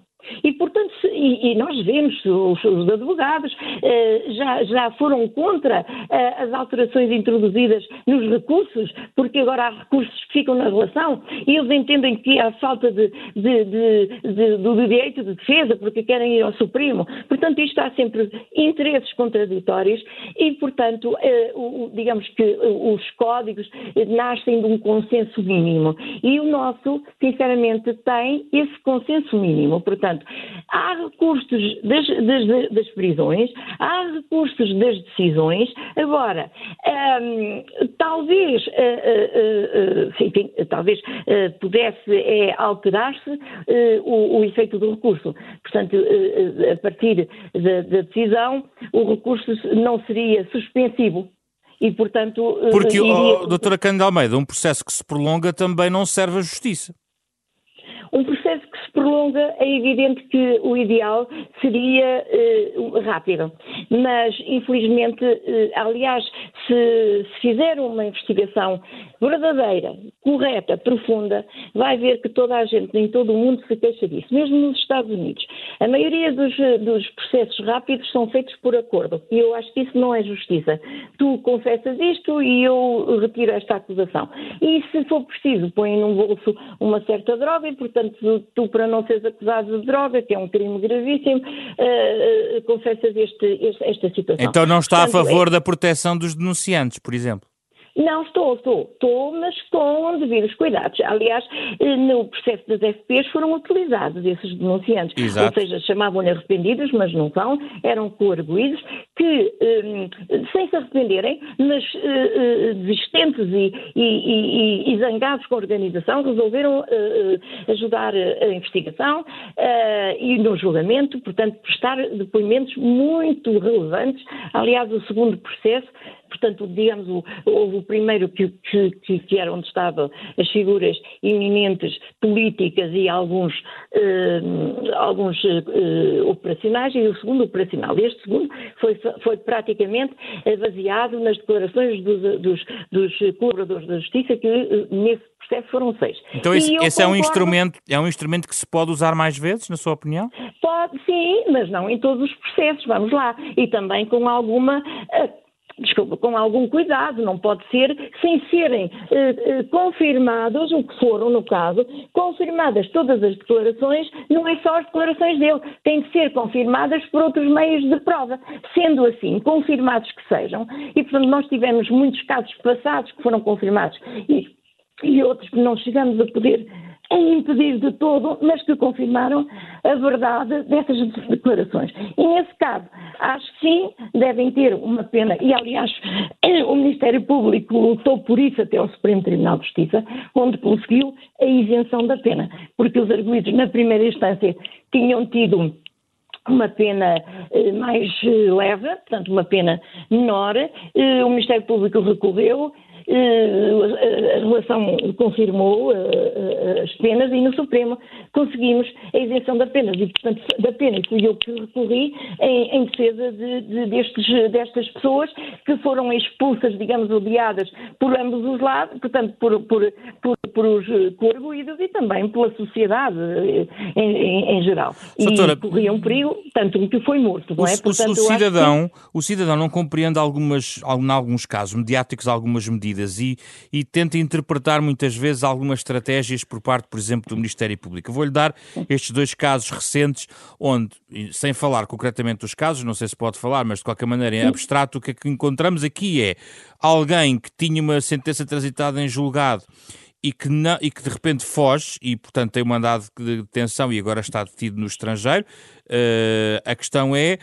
e, portanto, e, e nós vemos, os, os advogados eh, já, já foram contra eh, as alterações introduzidas nos recursos, porque agora há recursos que ficam na relação e eles entendem que há falta de, de, de, do direito de defesa, porque querem ir ao Supremo. Portanto, isto há sempre interesses contraditórios e, portanto, eh, o, digamos que os códigos nascem de um consenso mínimo. E o nosso, sinceramente, tem esse consenso mínimo. Portanto, Portanto, há recursos das, das, das prisões, há recursos das decisões. Agora, hum, talvez, uh, uh, uh, enfim, talvez pudesse é, alterar-se o, o, efeito do recurso. Portanto, a partir da, da decisão, o recurso não seria suspensivo. E, portanto. Porque, iria... oh, doutora Cândida Almeida, um processo que se prolonga também não serve à justiça. Um processo prolonga, é evidente que o ideal seria uh, rápido. Mas, infelizmente, uh, aliás, se, se fizer uma investigação verdadeira, correta, profunda, vai ver que toda a gente em todo o mundo se queixa disso, mesmo nos Estados Unidos. A maioria dos, dos processos rápidos são feitos por acordo e eu acho que isso não é justiça. Tu confessas isto e eu retiro esta acusação. E se for preciso, põe num bolso uma certa droga e, portanto, portanto, tu, para não seres acusado de droga, que é um crime gravíssimo, uh, confessas este, este, esta situação. Então não está portanto, a favor é... da proteção dos denunciantes, por exemplo? Não, estou, estou, estou, mas com devidos cuidados. Aliás, eh, no processo das FPs foram utilizados esses denunciantes. Exato. Ou seja, chamavam-lhe arrependidos, mas não são, eram coarguidos, que, um, sem se arrependerem, mas uh, desistentes e, e, e, e, zangados com a organização, resolveram ajudar a investigação e no julgamento, portanto, prestar depoimentos muito relevantes. Aliás, o segundo processo portanto, digamos, houve o primeiro que, que, que, era onde estavam as figuras eminentes políticas e alguns, uh, alguns uh, operacionais, e o segundo operacional. Este segundo foi, foi praticamente baseado nas declarações dos, dos, dos colaboradores da Justiça, que uh, nesse processo foram seis. Então esse, esse é, um instrumento, é um instrumento que se pode usar mais vezes, na sua opinião? Pode, sim, mas não em todos os processos, vamos lá. E também com alguma desculpa, com algum cuidado, não pode ser sem serem eh, eh, confirmados, o que foram no caso, confirmadas todas as declarações, não é só as declarações dele, têm que ser confirmadas por outros meios de prova. Sendo assim, confirmados que sejam, e portanto nós tivemos muitos casos passados que foram confirmados e, e outros que não chegamos a poder em impedir de todo, mas que confirmaram a verdade dessas declarações. E nesse caso, acho que sim, devem ter uma pena, e aliás, o Ministério Público lutou por isso até ao Supremo Tribunal de Justiça, onde conseguiu a isenção da pena, porque os arguídos, na primeira instância, tinham tido uma pena eh, mais eh, leve, portanto, uma pena menor. Eh, o Ministério Público recorreu, a relação confirmou eh, eh, as penas e no Supremo conseguimos a isenção da pena e, portanto, da pena, e fui eu que recorri em, em defesa de, de, destes, destas pessoas que foram expulsas, digamos, odiadas por ambos os lados, portanto, por, por, por, por os coarguídos e também pela sociedade em, em, em geral. Doutora, e corriam perigo, tanto que foi morto, não é? Portanto, o, cidadão, que... o cidadão não compreende algumas, em alguns casos mediáticos, algumas medidas medidas e, e tenta interpretar muitas vezes algumas estratégias por parte, por exemplo, do Ministério Público. Vou-lhe dar estes dois casos recentes, onde, sem falar concretamente dos casos, não sei se pode falar, mas de qualquer maneira, em abstrato, o que, é que encontramos aqui é alguém que tinha uma sentença transitada em julgado e que, não, e que de repente foge e, portanto, tem um mandado de detenção e agora está detido no estrangeiro. Uh, a questão é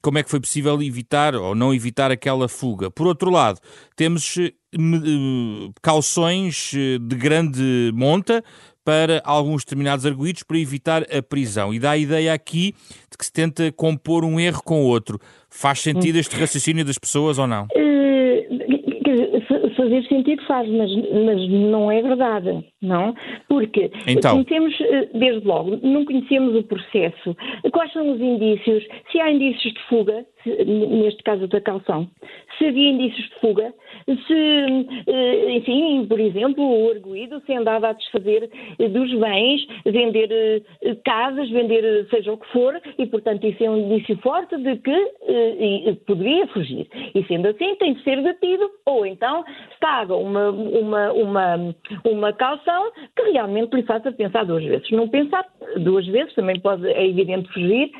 como é que foi possível evitar ou não evitar aquela fuga. Por outro lado, temos uh, calções de grande monta para alguns determinados arguídos para evitar a prisão. E dá a ideia aqui de que se tenta compor um erro com o outro. Faz sentido este raciocínio das pessoas ou não? Fazer sentido faz, mas, mas não é verdade, não? Porque então. conhecemos, eh, desde logo, não conhecemos o processo. Quais são os indícios? Se há indícios de fuga, neste caso da calção, se havia indícios de fuga, se, eh, enfim, por exemplo, o arguído se andava a desfazer dos bens, vender eh, casas, vender seja o que for, e portanto isso é um indício forte de que poderia fugir. E sendo assim, tem de ser detido, ou então paga uma, uma, uma, uma calção que realmente lhe faça pensar duas vezes. Não pensar duas vezes, também pode, é evidente, fugir,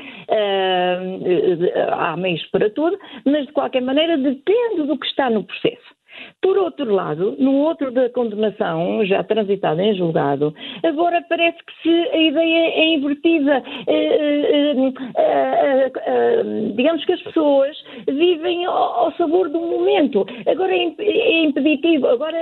há meios para tudo, mas de qualquer maneira depende do que está no processo. Por outro lado, no outro da condenação, já transitada em julgado, agora parece que se a ideia é invertida. Eh, eh, eh, digamos que as pessoas vivem ao, sabor do momento. Agora é, é impeditivo. Agora,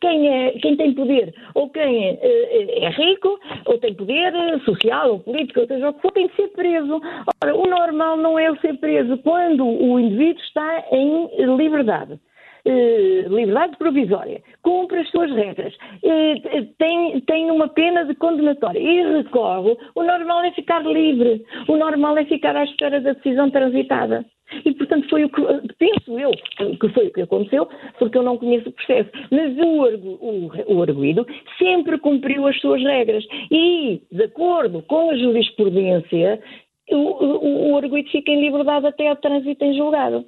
quem, é, quem tem poder, ou quem é rico, ou tem poder social ou político, ou seja o que for, tem que ser preso. Ora, o normal não é o ser preso quando o indivíduo está em liberdade. Eh, liberdade provisória, cumpre as suas regras, eh, tem, tem uma pena de condenatória e recorre, o normal é ficar livre, o normal é ficar à espera da decisão transitada. E, portanto, foi o que, penso eu, que foi o que aconteceu, porque eu não conheço o processo. Mas o, o, o arguído sempre cumpriu as suas regras. E, de acordo com a jurisprudência, o, o, o arguído fica em liberdade até ao trânsito em julgado.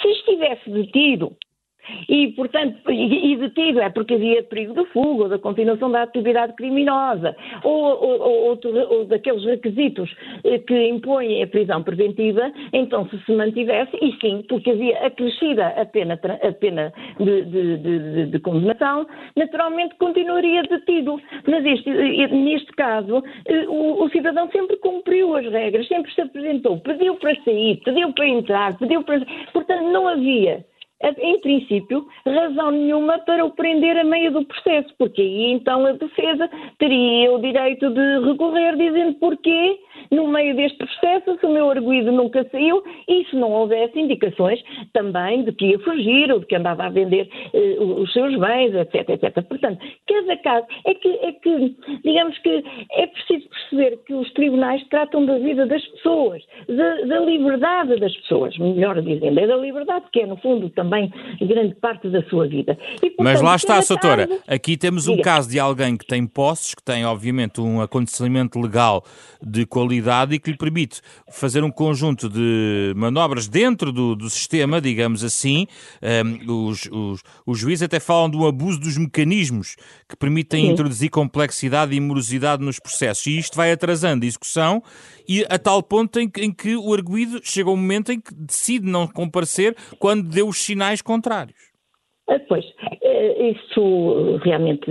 Se estivesse detido e, portanto, e, detido é porque havia perigo de fuga ou da continuação da atividade criminosa ou, ou, ou, ou, daqueles requisitos eh, que impõem a prisão preventiva, então se se mantivesse, e sim, porque havia acrescida a pena, a pena de, de, de, de condenação, naturalmente continuaria detido. Mas este, neste caso, eh, o, o cidadão sempre cumpriu as regras, sempre se apresentou, pediu para sair, pediu para entrar, pediu para. Portanto, não havia em princípio, razão nenhuma para o prender a meio do processo, porque aí então a defesa teria o direito de recorrer dizendo porquê no meio deste processo, se o meu arguído nunca saiu e se não houvesse indicações também de que ia fugir ou de que andava a vender eh, os seus bens, etc, etc. Portanto, cada caso é que, é que, digamos que é preciso perceber que os tribunais tratam da vida das pessoas, da, da liberdade das pessoas, melhor dizendo, é da liberdade que é, no fundo, também grande parte da sua vida. E, portanto, Mas lá está, doutora, caso... aqui temos um Diga. caso de alguém que tem posses, que tem, obviamente, um acontecimento legal de qualidade e que lhe permite fazer um conjunto de manobras dentro do, do sistema, digamos assim. Um, os, os, os juízes até falam do abuso dos mecanismos que permitem Sim. introduzir complexidade e morosidade nos processos. E isto vai atrasando a execução e a tal ponto em que, em que o arguído chega ao momento em que decide não comparecer quando deu os sinais contrários. Ah, pois, eh, isso realmente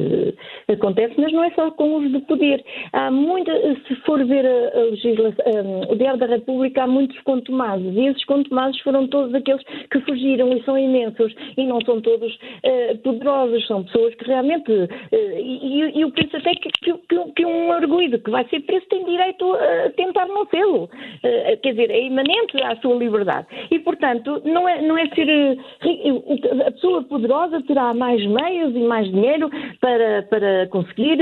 acontece, mas não é só com os de poder. Há muita, se for ver a, legislação, o Diário da República, há muitos contumados, e esses contumados foram todos aqueles que fugiram e são imensos, e não são todos uh, poderosos, são pessoas que realmente, uh, e, eu penso até que, que, que, um arguído que vai ser preso tem direito a tentar não sê-lo, uh, quer dizer, é imanente à sua liberdade, e portanto, não é, não é ser, a pessoa poderosa poderosa terá mais meios e mais dinheiro para, para conseguir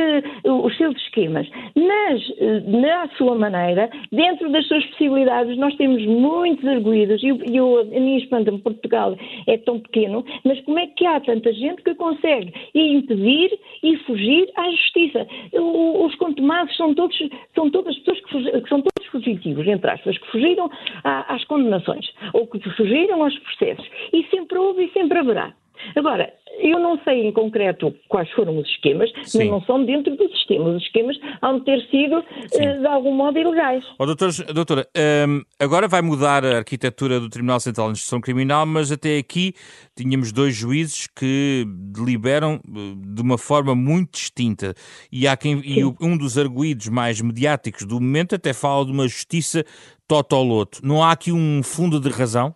uh, os seus esquemas. Mas, uh, na sua maneira, dentro das suas possibilidades, nós temos muitos arguídos, e, e a minha espanta Portugal é tão pequeno, mas como é que há tanta gente que consegue impedir e fugir à justiça? Os contumados são todos, são todas pessoas que, que são todos fugitivos, entre aspas, que fugiram às condenações, ou que fugiram aos processos. E sempre houve e sempre haverá. Agora, eu não sei em concreto quais foram os esquemas, Sim. mas não são dentro do sistema. Os esquemas hão de ter sido, uh, de algum modo, ilegais. Oh, doutor, doutora, um, agora vai mudar a arquitetura do Tribunal Central de Instrução Criminal, mas até aqui tínhamos dois juízes que deliberam eh, de uma forma muito distinta. E, há quem, e um dos arguídos mais mediáticos do momento até fala de uma justiça totoloto. Não há aqui um fundo de razão?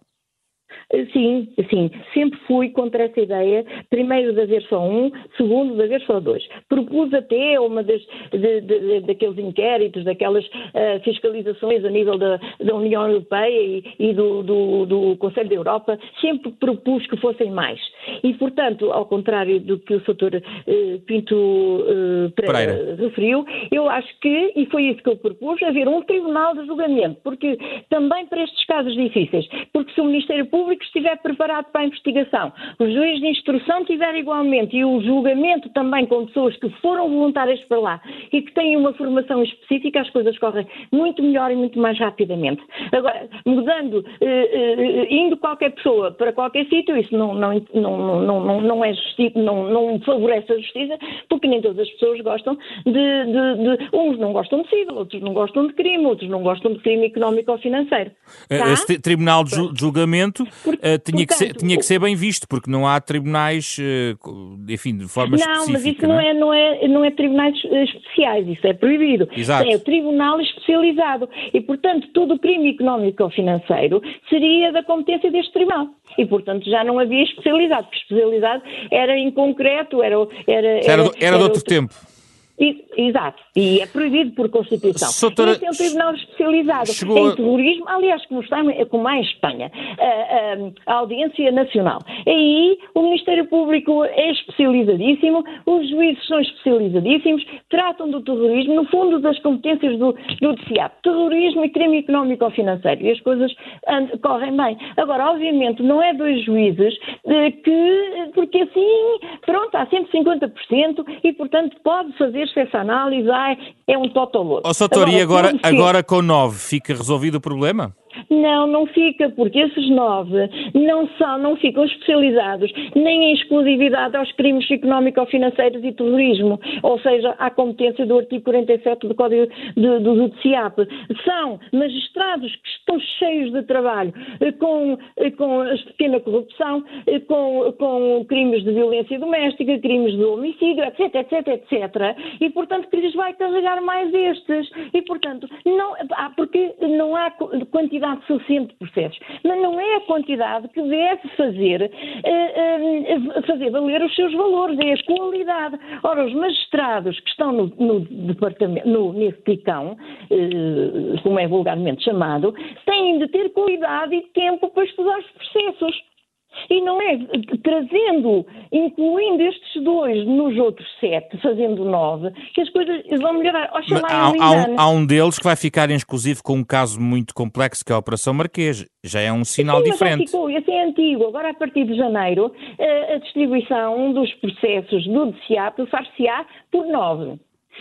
Sim, sim, sempre fui contra essa ideia, primeiro de haver só um, segundo de haver só dois. Propus até uma das, de, de, daqueles inquéritos, daquelas uh, fiscalizações a nível da, da União Europeia e, e do, do, do, Conselho da Europa, sempre propus que fossem mais. E, portanto, ao contrário do que o Sr. Uh, Pinto uh, Pereira, Pereira referiu, eu acho que, e foi isso que eu propus, haver um tribunal de julgamento, porque também para estes casos difíceis, porque se o Ministério Público público estiver preparado para a investigação, o juiz de instrução estiver igualmente e o julgamento também com pessoas que foram voluntárias para lá e que têm uma formação específica, as coisas correm muito melhor e muito mais rapidamente. Agora, mudando, eh, eh, indo qualquer pessoa para qualquer sítio, isso não, não, não, não, não, é não, não favorece a justiça, porque nem todas as pessoas gostam de, de, de, Uns não gostam de sigla, outros não gostam de crime, outros não gostam de crime económico ou financeiro. Eh, tá? Esse tribunal de julgamento porque, uh, tinha, portanto, que ser, tinha que ser bem visto, porque não há tribunais, uh, enfim, de forma não, específica. Não, mas isso não é? Não, é, não é tribunais eh, especiais, isso é proibido. Exato. É o tribunal especializado. E, portanto, todo o crime económico ou financeiro seria da competência deste tribunal. E, portanto, já não havia especializado, porque especializado era em concreto, era... Era, era, era, era de outro tempo. Exato, e é proibido por Constituição. Soutora... Esse é um tribunal especializado Chegou... em terrorismo, aliás, como, está, como há em Espanha, a, a, a, Audiência Nacional. Aí o Ministério Público é especializadíssimo, os juízes são especializadíssimos, tratam do terrorismo, no fundo, das competências do, do DCAP, terrorismo e crime económico ou financeiro, e as coisas and, correm bem. Agora, obviamente, não é dois juízes de que, porque assim, pronto, há 150% e, portanto, pode fazer fez essa análise, ai, é um totoloto. Ó, oh, e agora, agora com 9 fica resolvido o problema? Não, não fica, porque esses nove não são, não ficam especializados nem em exclusividade aos crimes económico-financeiros e terrorismo, ou seja, à competência do artigo 47 do Código de, do Judiciap. São magistrados que estão cheios de trabalho eh, com, eh, com a pequena corrupção, eh, com, com crimes de violência doméstica, crimes de homicídio, etc, etc, etc. E, portanto, que lhes vai carregar mais estes. E, portanto, não, porque não há quantidade quantidade suficiente de processos, mas não é a quantidade que deve fazer, uh, uh, fazer valer os seus valores, é a qualidade. Ora, os magistrados que estão no, no departamento, no, nesse ticão, como é vulgarmente chamado, têm de ter qualidade e tempo para estudar os processos. E não é trazendo, incluindo estes dois nos outros sete, fazendo nove, que as coisas vão melhorar. Oxalá há, há, um, há um deles que vai ficar em exclusivo com um caso muito complexo, que é a Operação Marquês. Já é um sinal Sim, diferente. Mas ficou, esse é antigo. Agora, a partir de janeiro, a distribuição dos processos do DCA far-se-á por nove.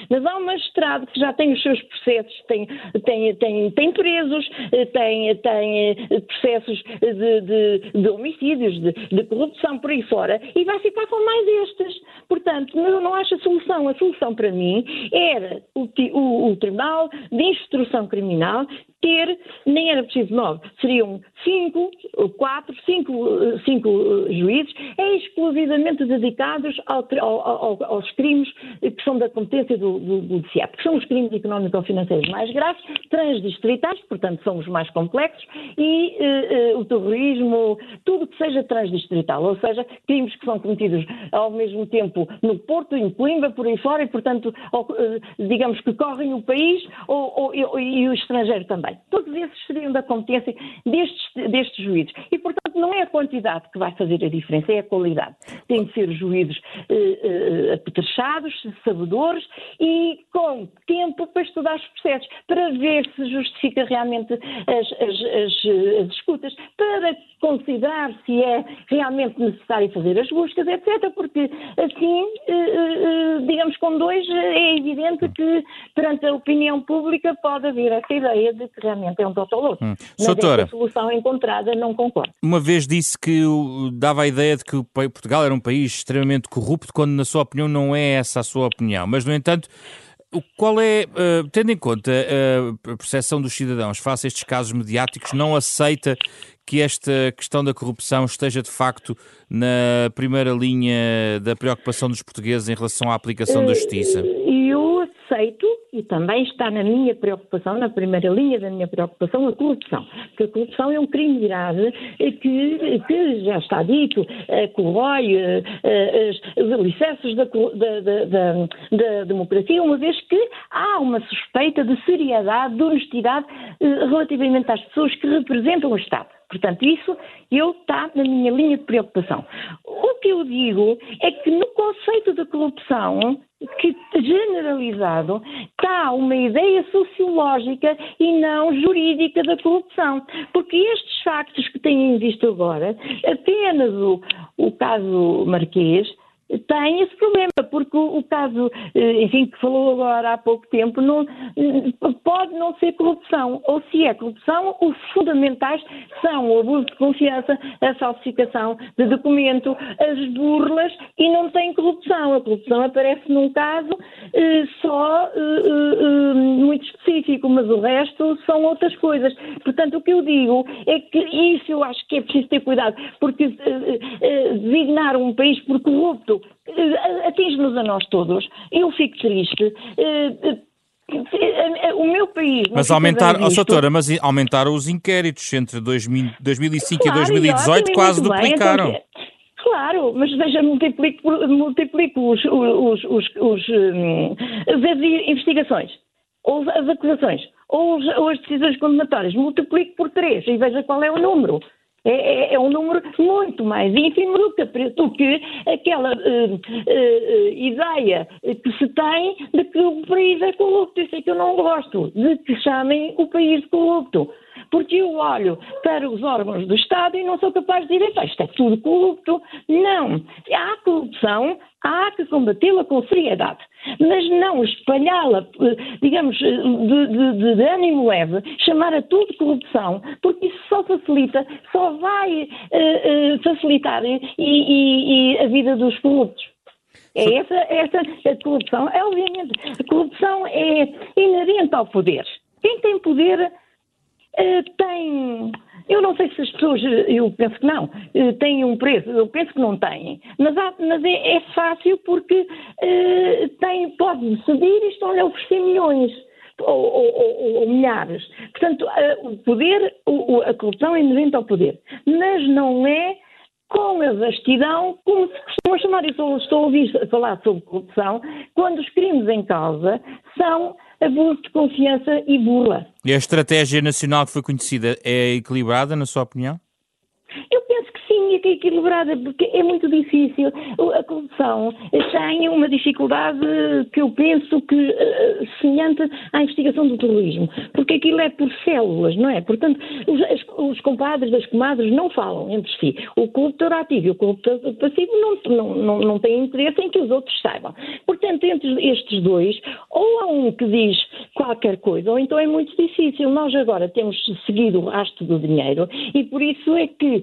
Mas há um magistrado que já tem os seus processos, tem, tem, tem, tem presos, tem, tem eh, processos de, de, de homicídios, de, de, corrupção por aí fora, e vai ficar com mais estes. Portanto, eu não acho a solução. A solução para mim era o, o, o Tribunal de Instrução Criminal ter, nem era preciso nove, seriam cinco, quatro, cinco, cinco juízes, exclusivamente dedicados ao, ao, aos crimes que são da competência do, do, do que são os crimes económico-financeiros mais graves, transdistritais, portanto são os mais complexos, e uh, uh, o terrorismo, tudo que seja transdistrital, ou seja, crimes que são cometidos ao mesmo tempo no Porto, em Coimbra, por aí fora, e portanto, uh, digamos que correm o país ou, ou, e o estrangeiro também. Todos esses seriam da competência destes, destes juízes. E, portanto, não é a quantidade que vai fazer a diferença, é a qualidade. Tem de ser juízes eh, eh, apetrechados, sabedores e com tempo para estudar os processos, para ver se justifica realmente as, as, as, as escutas, para considerar se é realmente necessário fazer as buscas, etc. Porque assim, eh, eh, digamos, com dois é evidente que perante a opinião pública pode haver essa ideia de que realmente é um totoloto. Hum. Mas Soutora, a solução encontrada não concordo. Uma vez disse que dava a ideia de que Portugal era um país extremamente corrupto, quando na sua opinião não é essa a sua opinião. Mas, no entanto, qual é, uh, tendo em conta uh, a percepção dos cidadãos face a estes casos mediáticos, não aceita que esta questão da corrupção esteja de facto na primeira linha da preocupação dos portugueses em relação à aplicação da justiça? Eu aceito e também está na minha preocupação, na primeira linha da minha preocupação, a corrupção. Porque a corrupção é um crime grave que, que já está dito, corrói os alicerces da, da, da, da, democracia, uma vez que há uma suspeita de seriedade, de honestidade eh, relativamente às pessoas que representam o Estado. Portanto, isso eu está na minha linha de preocupação. O que eu digo é que no conceito de corrupção, que generalizado, está uma ideia sociológica e não jurídica da corrupção. Porque estes factos que têm visto agora, apenas o, o caso Marquês, tem esse problema, porque o, caso, eh, enfim, que falou agora há pouco tempo, não, eh, pode não ser corrupção, ou se é corrupção, os fundamentais são o abuso de confiança, a falsificação de documento, as burlas e não tem corrupção. A corrupção aparece num caso eh, só muito específico, mas o resto são outras coisas. Portanto, o que eu digo é que isso eu acho que é preciso ter cuidado, porque designar um país por corrupto eh, atinge-nos a nós todos. Eu fico triste. Eh, eh, o meu país. Mas aumentar, oh, doutora, mas aumentaram os inquéritos entre 2000, 2005 claro, e 2018, e quase duplicaram. Bem, então, Claro, mas veja, multiplico, multiplico os, os, os, os, hum, as investigações, ou as acusações, ou, ou as decisões condenatórias, multiplico por três e veja qual é o número. É, é, é, um número muito mais ínfimo do que, do que aquela uh, uh, ideia que se tem de que o país é corrupto. Isso é que eu não gosto, de que chamem o país corrupto. Porque eu olho para os órgãos do Estado e não sou capaz de dizer, isto é tudo corrupto. Não. Há corrupção, há que combatê-la com seriedade, mas não espalhá-la, digamos, de, de, de, ânimo leve, chamar a tudo corrupção, porque isso só facilita, só vai uh, uh, facilitar e, e, e a vida dos corruptos. É essa, essa a corrupção, é obviamente, a corrupção é inerente ao poder. Quem tem poder uh, tem eu não sei se as pessoas, eu penso que não, eh, têm um preço, eu penso que não têm, mas, há, mas é, é, fácil porque uh, tem, pode decidir e estão-lhe a oferecer milhões. ou, ou, ou milhares. Portanto, o poder, a corrupção é inerente ao poder, mas não é com a vastidão, como se costuma chamar. Eu só estou a ouvir falar sobre corrupção quando os crimes em causa são abuso de confiança e burla. E a estratégia nacional que foi conhecida é equilibrada, na sua opinião? Eu penso sim, que equilibrada, porque é muito difícil. A corrupção tem uma dificuldade que eu penso que uh, semelhante à investigação do terrorismo, porque aquilo é por células, não é? Portanto, os, os compadres das comadres não falam entre si. O corruptor ativo e o corruptor passivo não, não, não, não têm interesse em que os outros saibam. Portanto, entre estes dois, ou há um que diz qualquer coisa, ou então é muito difícil. Nós agora temos seguido o rastro do dinheiro e por isso é que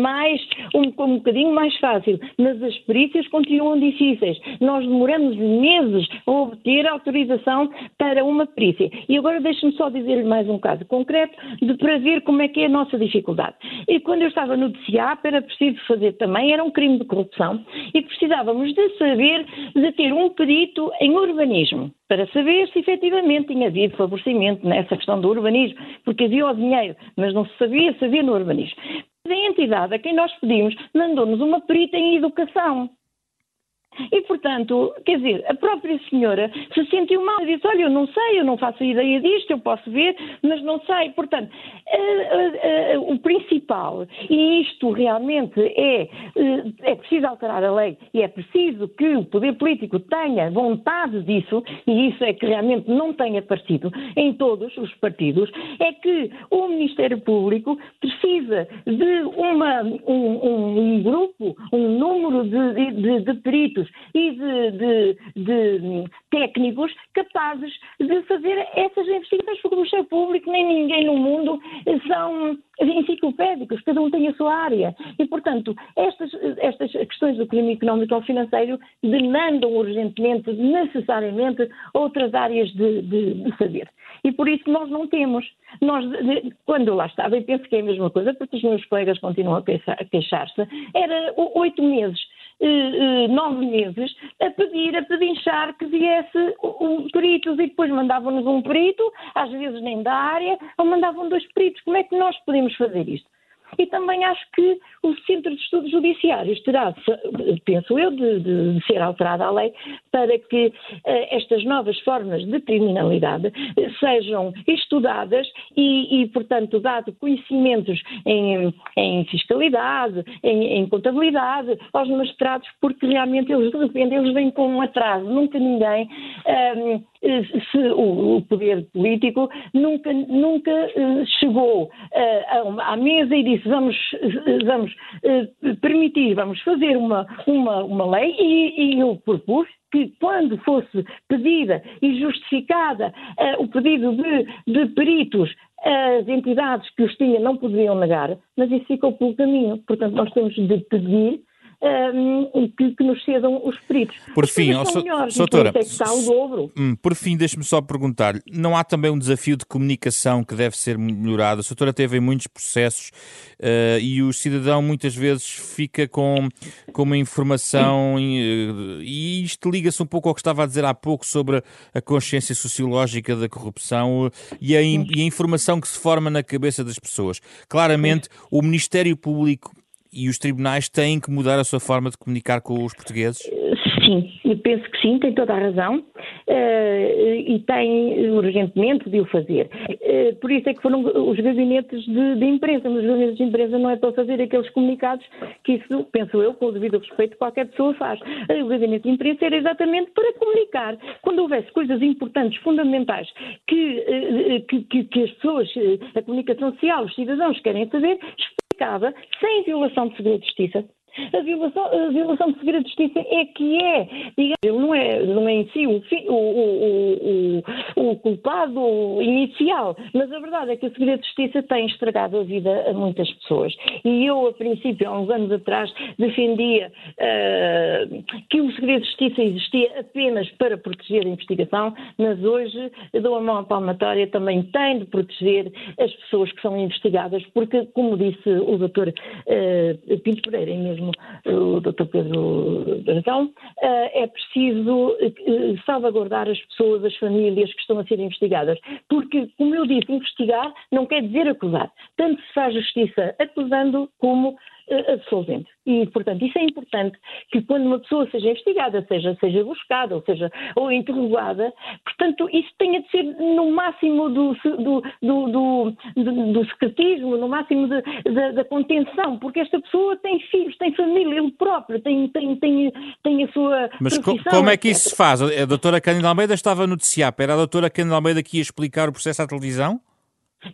mais, um, um bocadinho mais fácil, mas as perícias continuam difíceis. Nós demoramos meses a obter autorização para uma perícia. E agora deixe-me só dizer-lhe mais um caso concreto de, para ver como é que é a nossa dificuldade. E quando eu estava no DCAP era preciso fazer também, era um crime de corrupção, e precisávamos de saber, de ter um perito em urbanismo para saber se efetivamente tinha havido favorecimento nessa questão do urbanismo, porque havia o dinheiro, mas não se sabia se havia no urbanismo. A entidade a quem nós pedimos mandou-nos uma perita em educação. E, portanto, quer dizer, a própria senhora se sentiu mal e disse: Olha, eu não sei, eu não faço ideia disto, eu posso ver, mas não sei. Portanto, uh, uh, uh, o principal, e isto realmente é, é preciso alterar a lei e é preciso que o poder político tenha vontade disso, e isso é que realmente não tem aparecido em todos os partidos, é que o Ministério Público precisa de uma, um, um grupo, um número de, de, de peritos e de, de, de, técnicos capazes de fazer essas investigações, porque o Ministério Público nem ninguém no mundo são enciclopédicos, cada um tem a sua área. E, portanto, estas, estas questões do crime económico ou financeiro demandam urgentemente, necessariamente, outras áreas de, de, de saber. E por isso nós não temos. Nós, quando eu lá estava, e penso que é a mesma coisa, porque os meus colegas continuam a queixar-se, era oito meses eh, eh, nove meses a pedir, a pedinchar que viesse um peritos e depois mandavam-nos um perito, às vezes nem da área, ou mandavam dois peritos. Como é que nós podemos fazer isto? E também acho que o Centro de Estudos Judiciários terá, penso eu, de, de, ser alterada a lei para que uh, estas novas formas de criminalidade sejam estudadas e, e, portanto, dado conhecimentos em, em fiscalidade, em, em, contabilidade aos magistrados, porque realmente eles, de repente, eles vêm com um atraso. Nunca ninguém. Ehm, se o, poder político nunca, nunca eh, chegou à mesa e disse vamos, vamos permitir, vamos fazer uma, uma, uma lei e, e eu propus que quando fosse pedida e justificada uh, o pedido de, de peritos, as entidades que os tinham não poderiam negar, mas isso ficou pelo caminho. Portanto, nós temos de pedir um, que, que, nos cedam os peritos. Por fim, ó, so, doutora, hum, por fim, deixe-me só perguntar, não há também um desafio de comunicação que deve ser melhorado? A doutora teve em muitos processos uh, e o cidadão muitas vezes fica com, com uma informação e, e isto liga-se um pouco ao que estava a dizer há pouco sobre a consciência sociológica da corrupção e a, e a informação que se forma na cabeça das pessoas. Claramente, o Ministério Público e os tribunais têm que mudar a sua forma de comunicar com os portugueses? Sim, eu penso que sim, tem toda a razão uh, e tem urgentemente de o fazer. Uh, por isso é que foram os gabinetes de, de, imprensa, os gabinetes de imprensa não é para fazer aqueles comunicados que isso, penso eu, com o devido respeito, qualquer pessoa faz. Uh, o gabinete de imprensa era exatamente para comunicar. Quando houvesse coisas importantes, fundamentais, que, que, que as pessoas, a comunicação social, os cidadãos querem saber, explicava, sem violação de segredo de justiça, a violação, a violação de segredo de justiça é que é, digamos, não é, não é em si o, o, o, o, culpado inicial, mas a verdade é que o segredo de justiça tem estragado a vida a muitas pessoas. E eu, a princípio, há uns anos atrás, defendia uh, que o segredo de justiça existia apenas para proteger a investigação, mas hoje dou a mão à palmatória, também tem de proteger as pessoas que são investigadas, porque, como disse o doutor uh, Pinto Pereira, mesmo mesmo o Dr. Pedro Brandão, é preciso salvaguardar as pessoas, as famílias que estão a ser investigadas. Porque, como eu disse, investigar não quer dizer acusar. Tanto se faz justiça acusando como absolvente. E, portanto, isso é importante que quando uma pessoa seja investigada, seja, seja buscada, ou seja, ou interrogada, portanto, isso tenha de ser no máximo do, do, do, do, do secretismo, no máximo da contenção, porque esta pessoa tem filhos, tem família, ele próprio tem, tem, tem, tem a sua. Mas co como é que isso se faz? A doutora Cândida Almeida estava a noticiar, era a doutora Cândida Almeida que ia explicar o processo à televisão?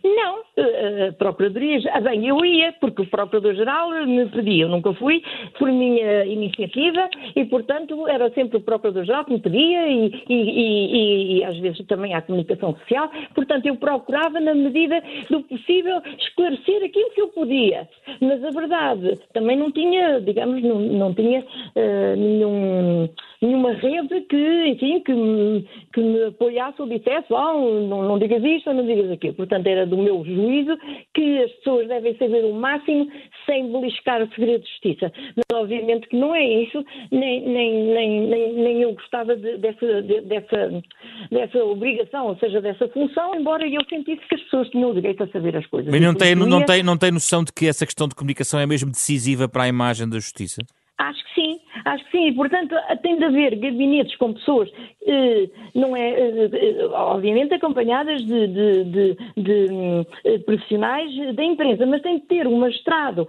Não, a Procuradoria, ah, bem, eu ia, porque o Procurador-Geral me pedia, eu nunca fui, por minha iniciativa, e portanto era sempre o Procurador-Geral que me pedia, e, e, e, e, às vezes também a comunicação social, portanto eu procurava, na medida do possível, esclarecer aquilo que eu podia, mas a verdade, também não tinha, digamos, não, não tinha uh, nenhum nenhuma rede que, enfim, que me, que me apoiasse ou dissesse, oh, não, não digas isto ou não digas aquilo. Portanto, era do meu juízo que as pessoas devem saber o máximo sem beliscar o segredo de justiça. Mas, obviamente, que não é isso, nem, nem, nem, nem, nem eu gostava de, dessa, de, dessa, dessa obrigação, ou seja, dessa função, embora eu sentisse que as pessoas tinham o direito a saber as coisas. Mas não tem, não, tem, não tem noção de que essa questão de comunicação é mesmo decisiva para a imagem da justiça? Acho que sim, acho que sim. E, portanto, tem de haver gabinetes com pessoas, eh, não é, eh, eh, obviamente acompanhadas de, de, de, de, profissionais da imprensa, mas tem de ter um magistrado,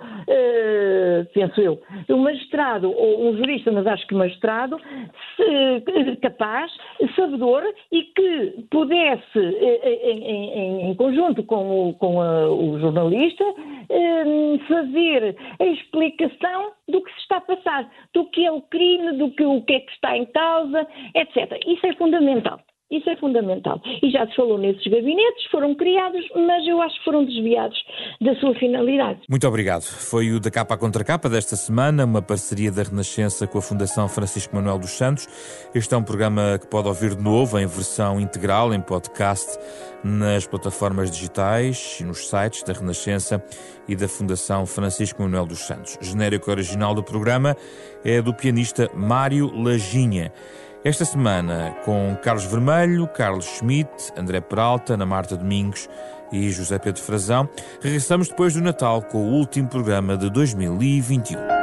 penso eu, um magistrado ou um jurista, mas acho que magistrado, capaz, sabedor e que pudesse, em, em, em conjunto com o, com a, o jornalista, fazer a explicação do que se está a passar, do que é o crime, do que o que é que está em causa, etc. Isso é fundamental. Isso é fundamental. E já se falou nesses gabinetes, foram criados, mas eu acho que foram desviados da sua finalidade. Muito obrigado. Foi o da capa contra capa desta semana, uma parceria da Renascença com a Fundação Francisco Manuel dos Santos. Este é um programa que pode ouvir de novo em versão integral, em podcast, nas plataformas digitais e nos sites da Renascença e da Fundação Francisco Manuel dos Santos. Genérico original do programa é do pianista Mário Lajinha. Esta semana com Carlos Vermelho, Carlos Schmidt, André Peralta, Ana Marta Domingos e José Pedro Frazão. Regressamos depois do Natal com o último programa de 2021.